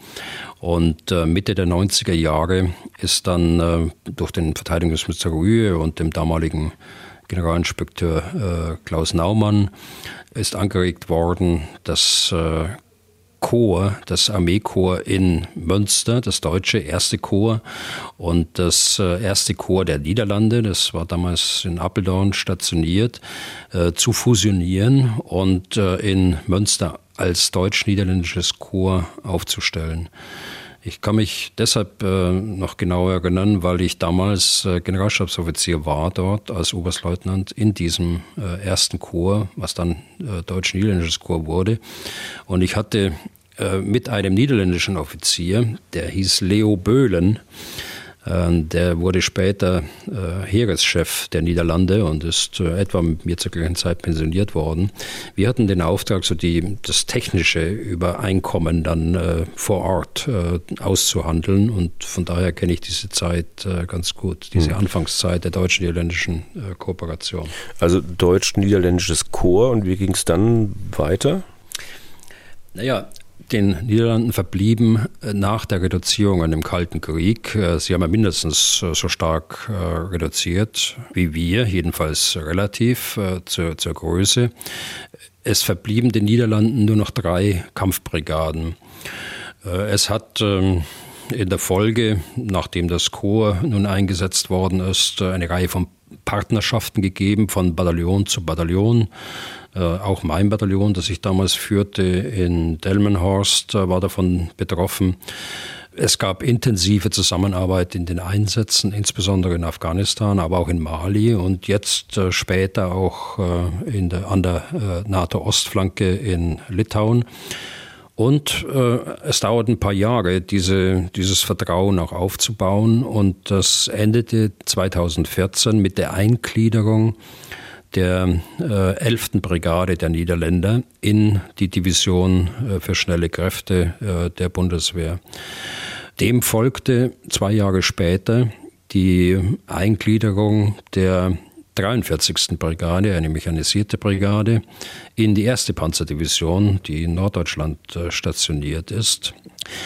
Und äh, Mitte der 90er Jahre ist dann äh, durch den Verteidigungsminister Rühe und dem damaligen Generalinspekteur Klaus Naumann ist angeregt worden, dass Korps, das Armeekorps in Münster, das deutsche erste Korps und das äh, erste Korps der Niederlande, das war damals in Apeldoorn stationiert, äh, zu fusionieren und äh, in Münster als deutsch-niederländisches Korps aufzustellen. Ich kann mich deshalb äh, noch genau erinnern, weil ich damals äh, Generalstabsoffizier war dort als Oberstleutnant in diesem äh, ersten Korps, was dann äh, deutsch-niederländisches Korps wurde. Und ich hatte äh, mit einem niederländischen Offizier, der hieß Leo Böhlen, der wurde später äh, Heereschef der Niederlande und ist äh, etwa mit mir zur gleichen Zeit pensioniert worden. Wir hatten den Auftrag, so die, das technische Übereinkommen dann äh, vor Ort auszuhandeln und von daher kenne ich diese Zeit ganz gut, diese hm. Anfangszeit der deutsch-niederländischen Kooperation. Also deutsch-niederländisches Chor und wie ging es dann weiter? Naja, den Niederlanden verblieben äh, nach der Reduzierung an dem Kalten Krieg. Äh, sie haben ja mindestens äh, so stark reduziert wie wir, jedenfalls relativ zur, zur Größe. Es verblieben den Niederlanden nur noch drei Kampfbrigaden. Es hat ähm, in der Folge, nachdem das Korps nun eingesetzt worden ist, eine Reihe von Partnerschaften gegeben, von Bataillon zu Bataillon. Äh, auch mein Bataillon, das ich damals führte in Delmenhorst, äh, war davon betroffen. Es gab intensive Zusammenarbeit in den Einsätzen, insbesondere in Afghanistan, aber auch in Mali und jetzt äh, später auch äh, der, an der äh, NATO-Ostflanke in Litauen. Und äh, es dauert ein paar Jahre, diese, dieses Vertrauen auch aufzubauen. Und das endete 2014 mit der Eingliederung der äh, 11. Brigade der Niederländer in die Division äh, für schnelle Kräfte äh, der Bundeswehr. Dem folgte zwei Jahre später die Eingliederung der 43. Brigade, eine mechanisierte Brigade, in die erste Panzerdivision, die in Norddeutschland äh, stationiert ist.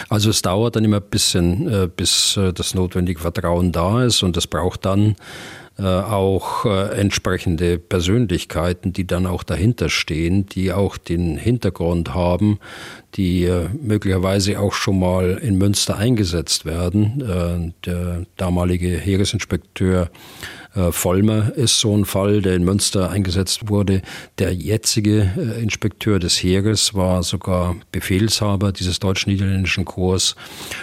Also es dauert dann immer ein bisschen, äh, bis äh, das notwendige Vertrauen da ist und es braucht dann auch äh, entsprechende Persönlichkeiten, die dann auch dahinter stehen, die auch den Hintergrund haben, die äh, möglicherweise auch schon mal in Münster eingesetzt werden. der damalige Heeresinspekteur Äh, Vollmer ist so ein Fall, der in Münster eingesetzt wurde. Der jetzige äh, Inspekteur des Heeres war sogar Befehlshaber dieses deutsch-niederländischen Korps.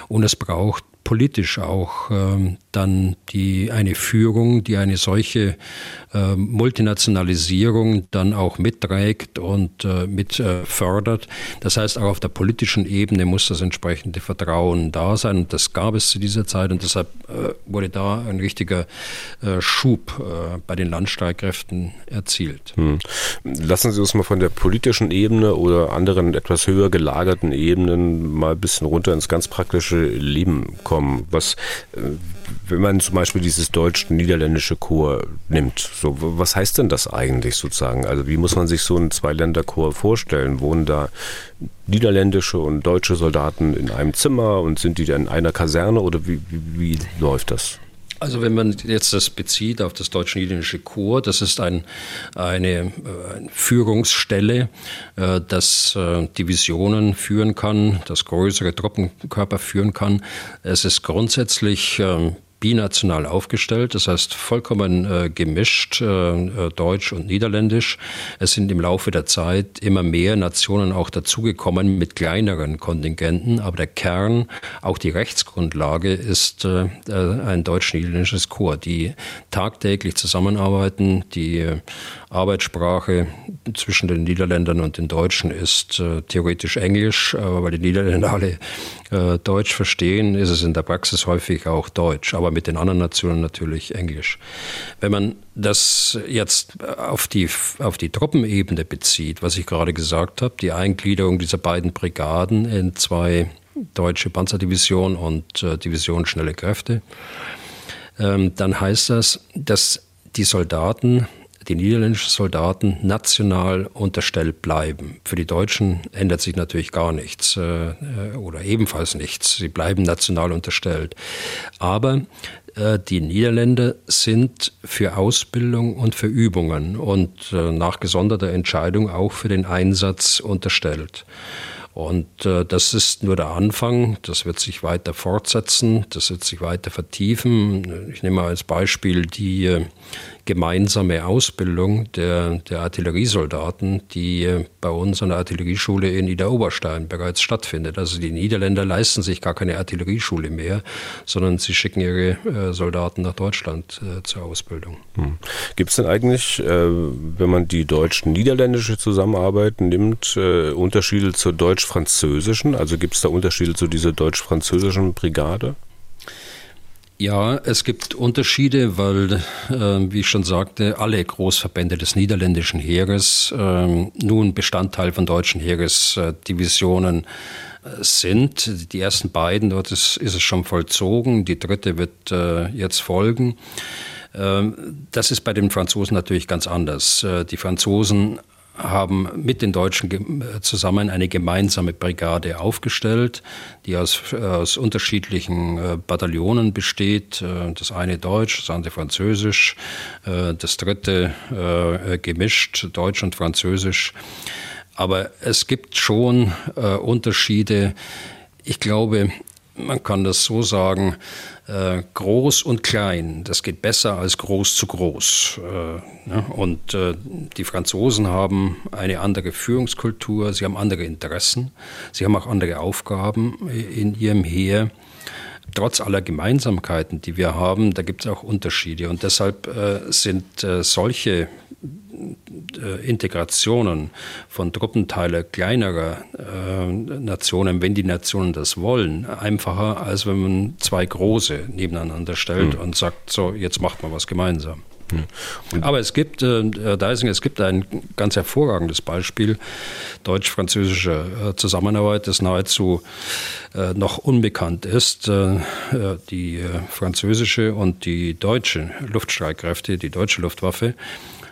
Und es braucht politisch auch ähm, dann die, eine Führung, die eine solche äh, Multinationalisierung dann auch mitträgt und äh, mit äh, fördert. Das heißt, auch auf der politischen Ebene muss das entsprechende Vertrauen da sein und das gab es zu dieser Zeit und deshalb äh, wurde da ein richtiger äh, Schub äh, bei den Landstreitkräften erzielt. Hm. Lassen Sie uns mal von der politischen Ebene oder anderen etwas höher gelagerten Ebenen mal ein bisschen runter ins ganz praktische Leben kommen. Was wenn man zum Beispiel dieses deutsch-niederländische Chor nimmt, so, was heißt denn das eigentlich sozusagen? Also wie muss man sich so ein Zweiländerchor vorstellen? Wohnen da niederländische und deutsche Soldaten in einem Zimmer und sind die dann in einer Kaserne oder wie, wie, wie läuft das? Also wenn man jetzt das bezieht auf das deutsch-niederländische Chor, das ist ein, eine, äh, Führungsstelle, äh, das äh, Divisionen führen kann, das größere Truppenkörper führen kann. Es ist grundsätzlich ähm, binational aufgestellt, das heißt vollkommen äh, gemischt, äh, äh, deutsch und niederländisch. Es sind im Laufe der Zeit immer mehr Nationen auch dazugekommen mit kleineren Kontingenten, aber der Kern, auch die Rechtsgrundlage ist äh, äh ein deutsch-niederländisches Chor, die tagtäglich zusammenarbeiten, die Arbeitssprache zwischen den Niederländern und den Deutschen ist äh, theoretisch Englisch, aber weil die Niederländer alle äh, Deutsch verstehen, ist es in der Praxis häufig auch Deutsch, aber mit den anderen Nationen natürlich Englisch. Wenn man das jetzt auf die, auf die Truppenebene bezieht, was ich gerade gesagt habe, die Eingliederung dieser beiden Brigaden in zwei deutsche Panzerdivision und äh, Division Schnelle Kräfte, ähm, dann heißt das, dass die Soldaten die niederländischen Soldaten national unterstellt bleiben. Für die Deutschen ändert sich natürlich gar nichts äh, oder ebenfalls nichts. Sie bleiben national unterstellt. Aber äh, die Niederländer sind für Ausbildung und für Übungen und äh, nach gesonderter Entscheidung auch für den Einsatz unterstellt. Und äh, das ist nur der Anfang. Das wird sich weiter fortsetzen. Das wird sich weiter vertiefen. Ich nehme mal als Beispiel die äh, gemeinsame Ausbildung der, der Artilleriesoldaten, die äh, bei uns an der Artillerieschule in Niederoberstein bereits stattfindet. Also die Niederländer leisten sich gar keine Artillerieschule mehr, sondern sie schicken ihre äh, Soldaten nach Deutschland äh, zur Ausbildung. Hm. Gibt es denn eigentlich, wenn man die deutsch-niederländische Zusammenarbeit nimmt, Unterschiede zur deutsch-französischen? Also gibt es da Unterschiede zu dieser deutsch-französischen Brigade? Ja, es gibt Unterschiede, weil, äh, wie ich schon sagte, alle Großverbände des niederländischen Heeres äh, nun Bestandteil von deutschen Heeresdivisionen äh, sind. Die ersten beiden, dort ist, ist, es schon vollzogen, die dritte wird äh, jetzt folgen. Ähm, das ist bei den Franzosen natürlich ganz anders. Äh, die Franzosen haben mit den Deutschen zusammen eine gemeinsame Brigade aufgestellt, die aus, aus unterschiedlichen äh, Bataillonen besteht. Äh, das eine Deutsch, das andere Französisch, äh, das dritte gemischt, Deutsch und Französisch. Aber es gibt schon Unterschiede. Ich glaube, man kann das so sagen, äh, groß und klein, das geht besser als groß zu groß. Äh, ne? Und äh, die Franzosen haben eine andere Führungskultur, sie haben andere Interessen, sie haben auch andere Aufgaben in ihrem Heer. Trotz aller Gemeinsamkeiten, die wir haben, da gibt es auch Unterschiede. Und deshalb äh, sind äh, solche äh, Integrationen von Truppenteilen kleinerer äh, Nationen, wenn die Nationen das wollen, einfacher, als wenn man zwei große nebeneinander stellt mhm. und sagt, so, jetzt macht man was gemeinsam. Mhm. Aber es gibt, äh, Herr Deisinger, es gibt ein ganz hervorragendes Beispiel deutsch-französischer äh, Zusammenarbeit, das nahezu äh, noch unbekannt ist. Äh, die französische und die deutsche Luftstreitkräfte, die deutsche Luftwaffe,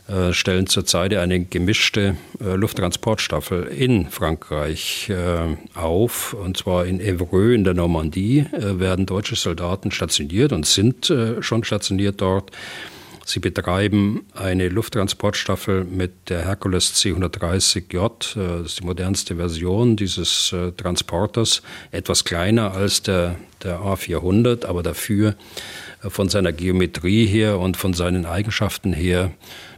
äh, stellen zurzeit eine gemischte äh, Lufttransportstaffel in Frankreich äh, auf. Und zwar in Evreux in der Normandie werden deutsche Soldaten stationiert und sind schon stationiert dort. Sie betreiben eine Lufttransportstaffel mit der Hercules C130J, das ist die modernste Version dieses Transporters, etwas kleiner als der, der A400, aber dafür von seiner Geometrie her und von seinen Eigenschaften her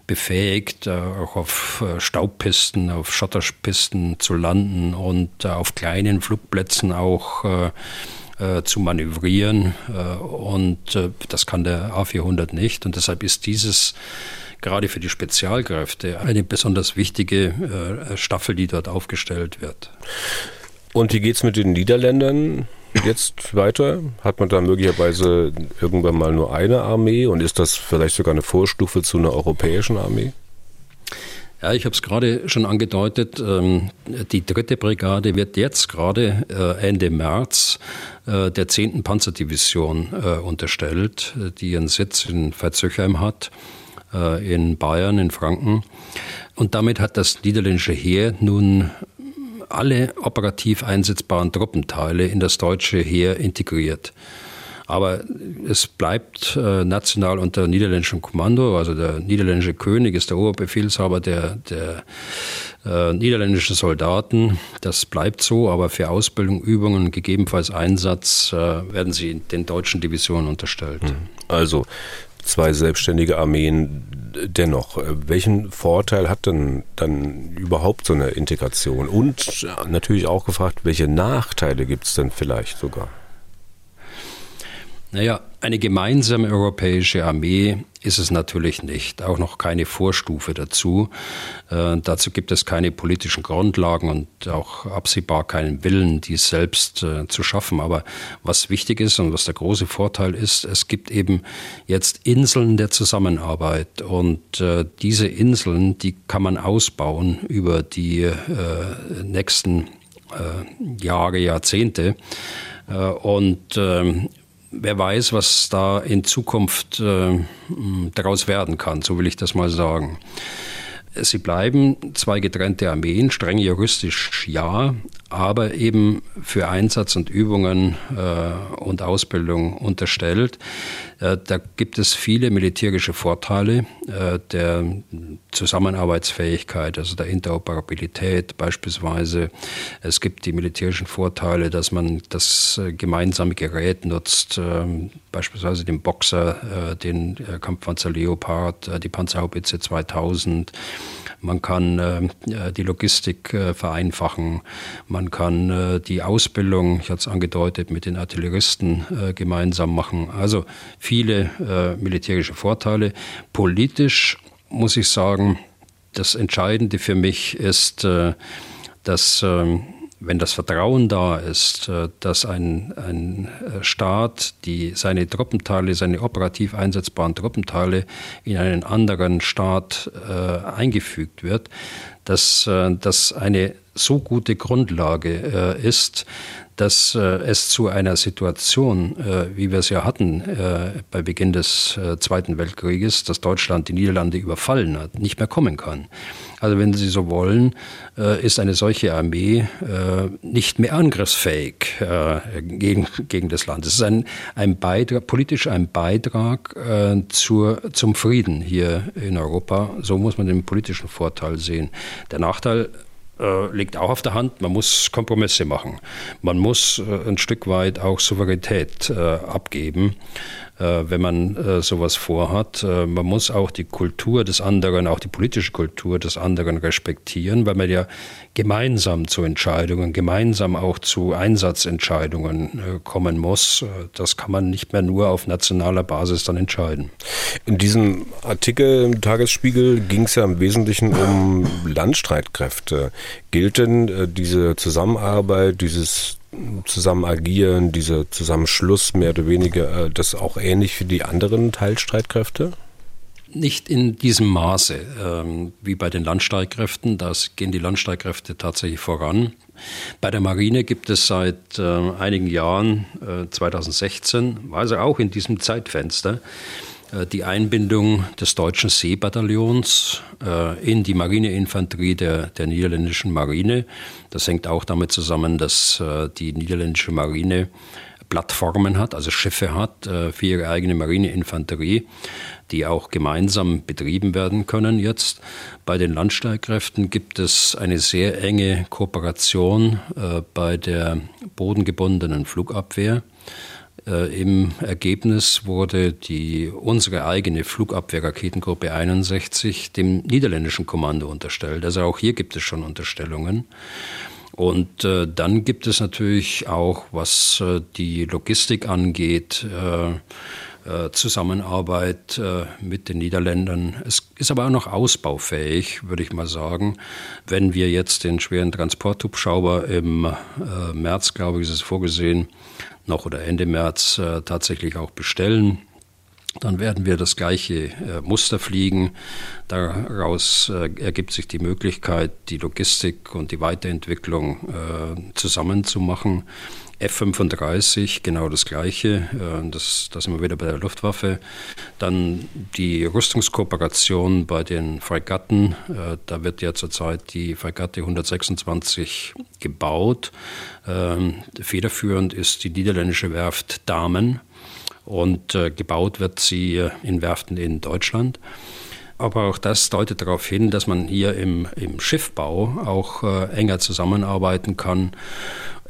befähigt, äh, auch auf äh, Staubpisten, auf Schotterpisten zu landen und äh, auf kleinen Flugplätzen auch zu manövrieren. Und das kann der A400 nicht. Und deshalb ist dieses gerade für die Spezialkräfte eine besonders wichtige Staffel, die dort aufgestellt wird. Und wie geht es mit den Niederländern? jetzt weiter? Hat man da möglicherweise irgendwann mal nur eine Armee und ist das vielleicht sogar eine Vorstufe zu einer europäischen Armee? Ja, ich habe es gerade schon angedeutet. Ähm, die dritte Brigade wird jetzt gerade äh, Ende März äh, der 10. Panzerdivision äh, unterstellt, die ihren Sitz in Veitshöchheim hat, in Bayern, in Franken. Und damit hat das niederländische Heer nun alle operativ einsetzbaren Truppenteile in das deutsche Heer integriert. Aber es bleibt äh, national unter niederländischem Kommando. Also der niederländische König ist der Oberbefehlshaber der, der äh, niederländischen Soldaten. Das bleibt so, aber für Ausbildung, Übungen, gegebenenfalls Einsatz äh, werden sie den deutschen Divisionen unterstellt. Hm. Also zwei selbstständige Armeen dennoch. Welchen Vorteil hat denn dann überhaupt so eine Integration? Und natürlich auch gefragt, welche Nachteile gibt es denn vielleicht sogar? Naja, eine gemeinsame europäische Armee ist es natürlich nicht, auch noch keine Vorstufe dazu. Äh, dazu gibt es keine politischen Grundlagen und auch absehbar keinen Willen, dies selbst äh, zu schaffen. Aber was wichtig ist und was der große Vorteil ist, es gibt eben jetzt Inseln der Zusammenarbeit und äh, diese Inseln, die kann man ausbauen über die äh, nächsten äh, Jahre, Jahrzehnte. Äh, und ähm, wer weiß, was da in Zukunft äh, daraus werden kann, so will ich das mal sagen. Sie bleiben zwei getrennte Armeen, streng juristisch ja, aber eben für Einsatz und Übungen äh, und Ausbildung unterstellt. Äh, da gibt es viele militärische Vorteile äh, der Zusammenarbeitsfähigkeit, also der Interoperabilität beispielsweise. Es gibt die militärischen Vorteile, dass man das äh, gemeinsame Gerät nutzt, beispielsweise den Boxer, den Kampfpanzer Leopard, die Panzerhaubitze 2000. Man kann die Logistik vereinfachen. Man kann die Ausbildung, ich hatte es angedeutet, mit den Artilleristen gemeinsam machen. Also viele äh, militärische Vorteile. Politisch muss ich sagen, das Entscheidende für mich ist, äh, dass ähm, wenn das Vertrauen da ist, äh, dass ein, ein äh, Staat die seine Truppenteile, seine operativ einsetzbaren Truppenteile in einen anderen Staat äh, eingefügt wird, dass äh, das eine so gute Grundlage äh, ist, dass äh, es zu einer Situation, äh, wie wir es ja hatten äh, bei Beginn des äh, Zweiten Weltkrieges, dass Deutschland die Niederlande überfallen hat, nicht mehr kommen kann. Also wenn Sie so wollen, äh, ist eine solche Armee äh, nicht mehr angriffsfähig gegen, gegen das Land. Es ist ein, ein Beitrag, politisch ein Beitrag zur, zum Frieden hier in Europa. So muss man den politischen Vorteil sehen. Der Nachteil äh, liegt auch auf der Hand. Man muss Kompromisse machen. Man muss äh, ein Stück weit auch Souveränität äh, abgeben. Äh, wenn man äh, sowas vorhat. Äh, man muss auch die Kultur des anderen, auch die politische Kultur des anderen respektieren, weil man ja gemeinsam zu Entscheidungen, gemeinsam auch zu Einsatzentscheidungen kommen muss. Das kann man nicht mehr nur auf nationaler Basis dann entscheiden. In diesem Artikel im Tagesspiegel ging es ja im Wesentlichen um Landstreitkräfte. Gilt denn diese Zusammenarbeit, dieses zusammen agieren, dieser Zusammenschluss mehr oder weniger, äh, das auch ähnlich für die anderen Teilstreitkräfte? Nicht in diesem Maße ähm, wie bei den Landstreitkräften. Da gehen die Landstreitkräfte tatsächlich voran. Bei der Marine gibt es seit äh, einigen Jahren, äh, 2016, also auch in diesem Zeitfenster, die Einbindung des deutschen Seebataillons äh, in die Marineinfanterie der, der niederländischen Marine. Das hängt auch damit zusammen, dass äh, die niederländische Marine Plattformen hat, also Schiffe hat für ihre eigene Marineinfanterie, die auch gemeinsam betrieben werden können jetzt. Bei den Landstreitkräften gibt es eine sehr enge Kooperation bei der bodengebundenen Flugabwehr Äh, Im Ergebnis wurde die, unsere eigene Flugabwehrraketengruppe 61 dem niederländischen Kommando unterstellt. Also auch hier gibt es schon Unterstellungen. Und äh, dann gibt es natürlich auch, was äh, die Logistik angeht, äh, äh, Zusammenarbeit äh, mit den Niederländern. Es ist aber auch noch ausbaufähig, würde ich mal sagen. Wenn wir jetzt den schweren Transporthubschrauber im März, glaube ich, ist es vorgesehen, noch oder Ende März tatsächlich auch bestellen, dann werden wir das gleiche äh, Muster fliegen. Daraus äh, ergibt sich die Möglichkeit, die Logistik und die Weiterentwicklung äh, zusammenzumachen. F-35, genau das Gleiche. Das, das sind wir wieder bei der Luftwaffe. Dann die Rüstungskooperation bei den Fregatten. Da wird ja zurzeit die Fregatte 126 gebaut. Ähm, federführend ist die niederländische Werft Damen und äh, gebaut wird sie in Werften in Deutschland. Aber auch das deutet darauf hin, dass man hier im, im Schiffbau auch äh, enger zusammenarbeiten kann.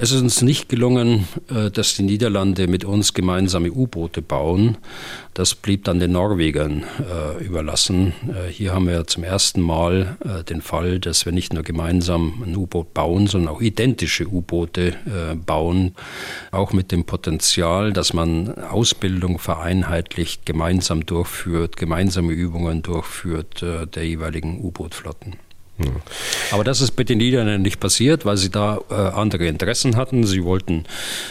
Es ist uns nicht gelungen, äh, dass die Niederlande mit uns gemeinsame U-Boote bauen. Das blieb dann den Norwegern äh, überlassen. Äh, hier haben wir zum ersten Mal den Fall, dass wir nicht nur gemeinsam ein U-Boot bauen, sondern auch identische U-Boote bauen. Auch mit dem Potenzial, dass man Ausbildung vereinheitlicht, gemeinsam durchführt, gemeinsame Übungen durchführt der jeweiligen U-Bootflotten. Aber das ist mit den Niederländern nicht passiert, weil sie da äh, andere Interessen hatten. Sie wollten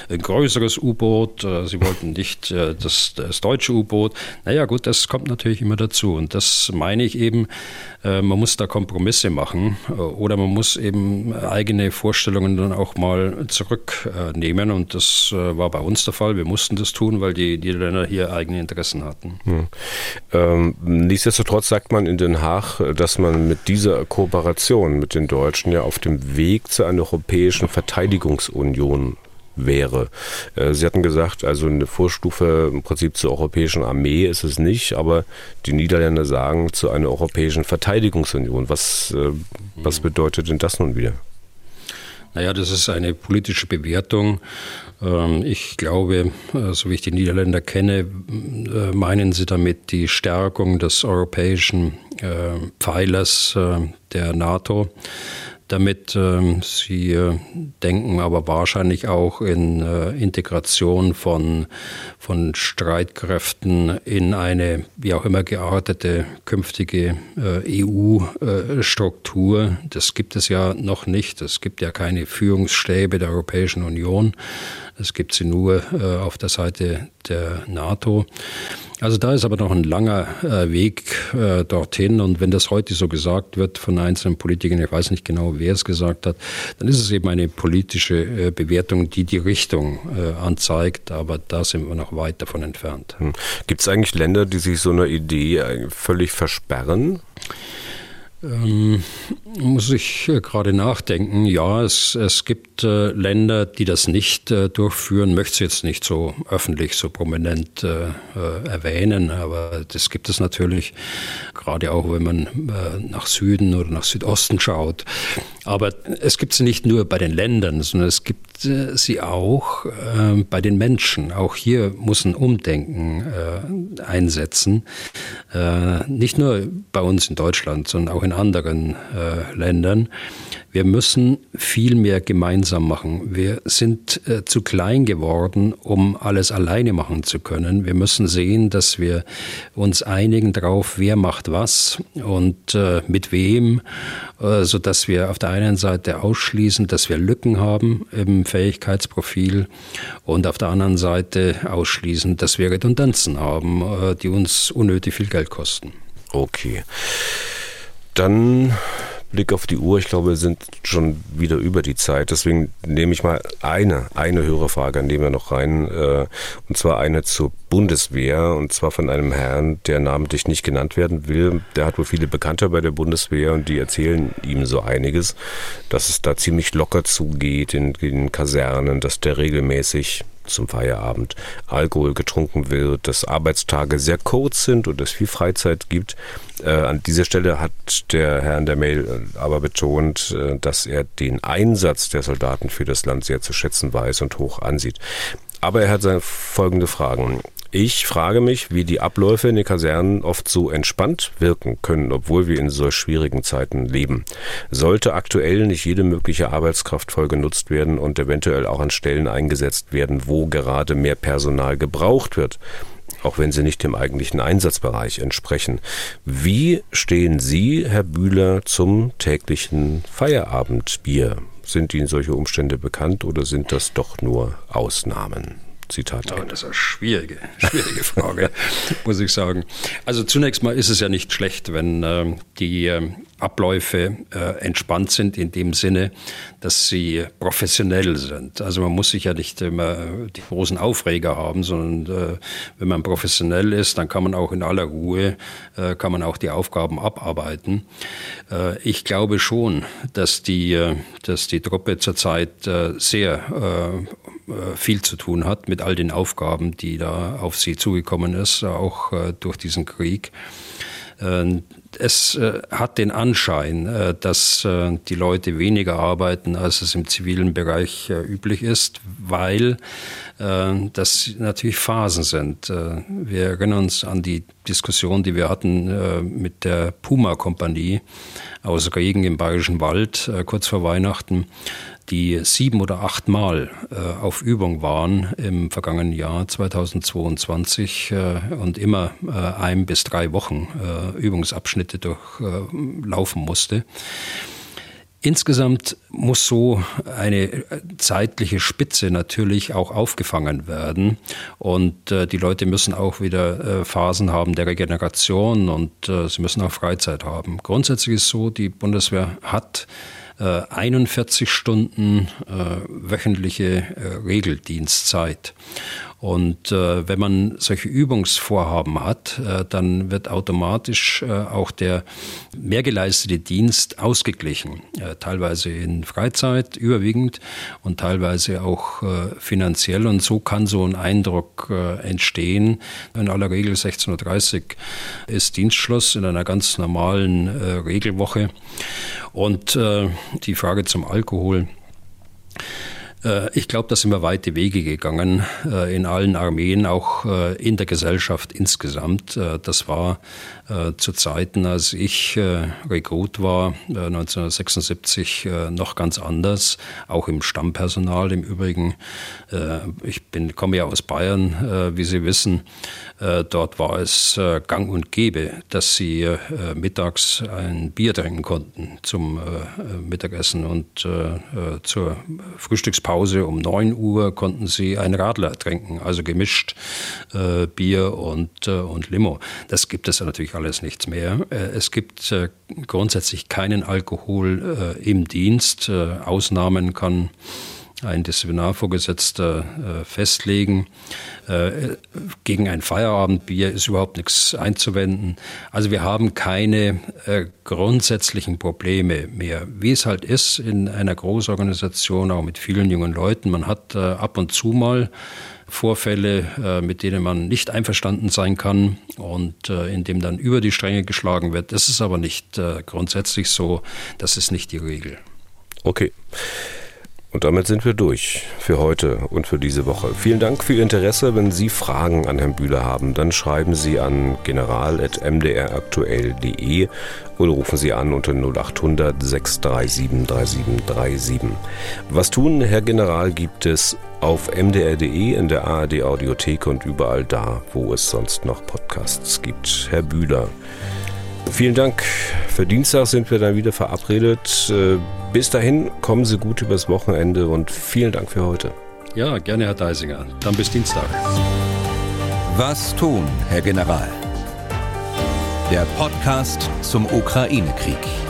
ein größeres U-Boot, äh, sie wollten nicht äh, das, das, deutsche U-Boot. Naja gut, das kommt natürlich immer dazu. Und das meine ich eben, äh, man muss da Kompromisse machen äh, oder man muss eben eigene Vorstellungen dann auch mal zurücknehmen. Und das äh, war bei uns der Fall. Wir mussten das tun, weil die Niederländer hier eigene Interessen hatten. Hm. Ähm, nichtsdestotrotz sagt man in Den Haag, dass man mit dieser Kooperation mit den Deutschen ja auf dem Weg zu einer europäischen Verteidigungsunion wäre. Äh, Sie hatten gesagt, also eine Vorstufe im Prinzip zur europäischen Armee ist es nicht, aber die Niederländer sagen zu einer europäischen Verteidigungsunion. Was, äh, was bedeutet denn das nun wieder? Naja, das ist eine politische Bewertung. Ähm, ich glaube, äh, so wie ich die Niederländer kenne, meinen sie damit die Stärkung des europäischen Pfeilers der NATO damit. Ähm, sie äh, denken aber wahrscheinlich auch in äh, Integration von, von Streitkräften in eine wie auch immer geartete künftige äh, EU-Struktur. Das gibt es ja noch nicht. Es gibt ja keine Führungsstäbe der Europäischen Union. Es gibt sie nur auf der Seite der NATO. Also da ist aber noch ein langer äh, Weg äh, dorthin. Und wenn das heute so gesagt wird von einzelnen Politikern, ich weiß nicht genau, wer es gesagt hat, dann ist es eben eine politische äh, Bewertung, die die Richtung äh, anzeigt. Aber da sind wir noch weit davon entfernt. Hm. Gibt es eigentlich Länder, die sich so einer Idee völlig versperren? Ähm, muss ich äh, gerade nachdenken. Ja, es, es gibt äh, Länder, die das nicht äh, durchführen. Möchte es jetzt nicht so öffentlich, so prominent äh, äh, erwähnen, aber das gibt es natürlich, gerade auch wenn man nach Süden oder nach Südosten schaut. Aber es gibt sie nicht nur bei den Ländern, sondern es gibt sie auch bei den Menschen. Auch hier muss ein Umdenken einsetzen. nicht nur bei uns in Deutschland, sondern auch in anderen Ländern. Wir müssen viel mehr gemeinsam machen. Wir sind äh, zu klein geworden, um alles alleine machen zu können. Wir müssen sehen, dass wir uns einigen darauf, wer macht was und äh, mit wem, äh, so dass wir auf der einen Seite ausschließen, dass wir Lücken haben im Fähigkeitsprofil und auf der anderen Seite ausschließen, dass wir Redundanzen haben, äh, die uns unnötig viel Geld kosten. Okay. Dann Blick auf die Uhr, ich glaube, wir sind schon wieder über die Zeit. Deswegen nehme ich mal eine, eine Hörerfrage, nehmen wir noch rein. Äh, und zwar eine zur Bundeswehr. Und zwar von einem Herrn, der namentlich nicht genannt werden will. Der hat wohl viele Bekannte bei der Bundeswehr und die erzählen ihm so einiges, dass es da ziemlich locker zugeht in den Kasernen, dass der regelmäßig zum Feierabend Alkohol getrunken wird, dass Arbeitstage sehr kurz sind und es viel Freizeit gibt. Äh, an dieser Stelle hat der Herr in der Mail äh, aber betont, äh, dass er den Einsatz der Soldaten für das Land sehr zu schätzen weiß und hoch ansieht. Aber er hat folgende Fragen. Ich frage mich, wie die Abläufe in den Kasernen oft so entspannt wirken können, obwohl wir in solch schwierigen Zeiten leben. Sollte aktuell nicht jede mögliche Arbeitskraft voll genutzt werden und eventuell auch an Stellen eingesetzt werden, wo gerade mehr Personal gebraucht wird? auch wenn sie nicht dem eigentlichen Einsatzbereich entsprechen. Wie stehen Sie, Herr Bühler, zum täglichen Feierabendbier? Sind Ihnen solche Umstände bekannt oder sind das doch nur Ausnahmen? Zitat oh, das ist eine schwierige, schwierige Frage, muss ich sagen. Also zunächst mal ist es ja nicht schlecht, wenn äh, die äh, Abläufe äh, entspannt sind in dem Sinne, dass sie professionell sind. Also man muss sich ja nicht immer die großen Aufreger haben, sondern äh, wenn man professionell ist, dann kann man auch in aller Ruhe, äh, kann man auch die Aufgaben abarbeiten. Äh, ich glaube schon, dass die, äh, dass die Truppe zurzeit äh, sehr viel zu tun hat mit all den Aufgaben, die da auf sie zugekommen ist, auch durch diesen Krieg. Es äh, hat den Anschein, äh, dass äh, die Leute weniger arbeiten, als es im zivilen Bereich üblich ist, weil das natürlich Phasen sind. wir erinnern uns an die Diskussion, die wir hatten mit der Puma-Kompanie aus Regen im Bayerischen Wald kurz vor Weihnachten die sieben oder acht Mal äh, auf Übung waren im vergangenen Jahr 2022 äh, und immer äh, ein bis drei Wochen äh, Übungsabschnitte durchlaufen musste. Insgesamt muss so eine zeitliche Spitze natürlich auch aufgefangen werden und äh, die Leute müssen auch wieder äh, Phasen haben der Regeneration und äh, sie müssen auch Freizeit haben. Grundsätzlich ist so, die Bundeswehr hat 41 äh, Stunden äh, wöchentliche äh, Regeldienstzeit. Und äh, wenn man solche Übungsvorhaben hat, äh, dann wird automatisch äh, auch der mehr geleistete Dienst ausgeglichen. Äh, teilweise in Freizeit überwiegend und teilweise auch äh, finanziell. Und so kann so ein Eindruck äh, entstehen. In aller Regel 16.30 Uhr ist Dienstschluss in einer ganz normalen äh, Regelwoche. Und äh, die Frage zum Alkohol. Äh, ich glaube, da sind wir weite Wege gegangen äh, in allen Armeen, auch äh, in der Gesellschaft insgesamt. Das war zu Zeiten, als ich Rekrut war, 1976, noch ganz anders, auch im Stammpersonal im Übrigen. Ich bin, komme ja aus Bayern, wie Sie wissen. Dort war es gang und gäbe, dass Sie mittags ein Bier trinken konnten zum Mittagessen und zur Frühstückspause Pause um 9 Uhr konnten sie ein Radler trinken, also gemischt äh, Bier und, äh, und Limo. Das gibt es natürlich alles nichts mehr. Äh, es gibt äh, grundsätzlich keinen Alkohol äh, im Dienst. Äh, Ausnahmen kann ein Disziplinarvorgesetzter äh, festlegen. Äh, gegen ein Feierabendbier ist überhaupt nichts einzuwenden. Also wir haben keine äh, grundsätzlichen Probleme mehr. Wie es halt ist in einer Großorganisation, auch mit vielen jungen Leuten, man hat äh, ab und zu mal Vorfälle, äh, mit denen man nicht einverstanden sein kann und äh, in dem dann über die Stränge geschlagen wird. Das ist aber nicht grundsätzlich so, das ist nicht die Regel. Okay. Und damit sind wir durch für heute und für diese Woche. Vielen Dank für Ihr Interesse. Wenn Sie Fragen an Herrn Bühler haben, dann schreiben Sie an general.mdraktuell.de oder rufen Sie an unter 0800 637 3737. Was tun, Herr General, gibt es auf mdr.de, in der ARD Audiothek und überall da, wo es sonst noch Podcasts gibt. Herr Bühler, Vielen Dank. Für Dienstag sind wir dann wieder verabredet. Äh, bis dahin kommen Sie gut übers Wochenende und vielen Dank für heute. Ja, gerne, Herr Deisinger. Dann bis Dienstag. Was tun, Herr General? Der Podcast zum Ukraine-Krieg.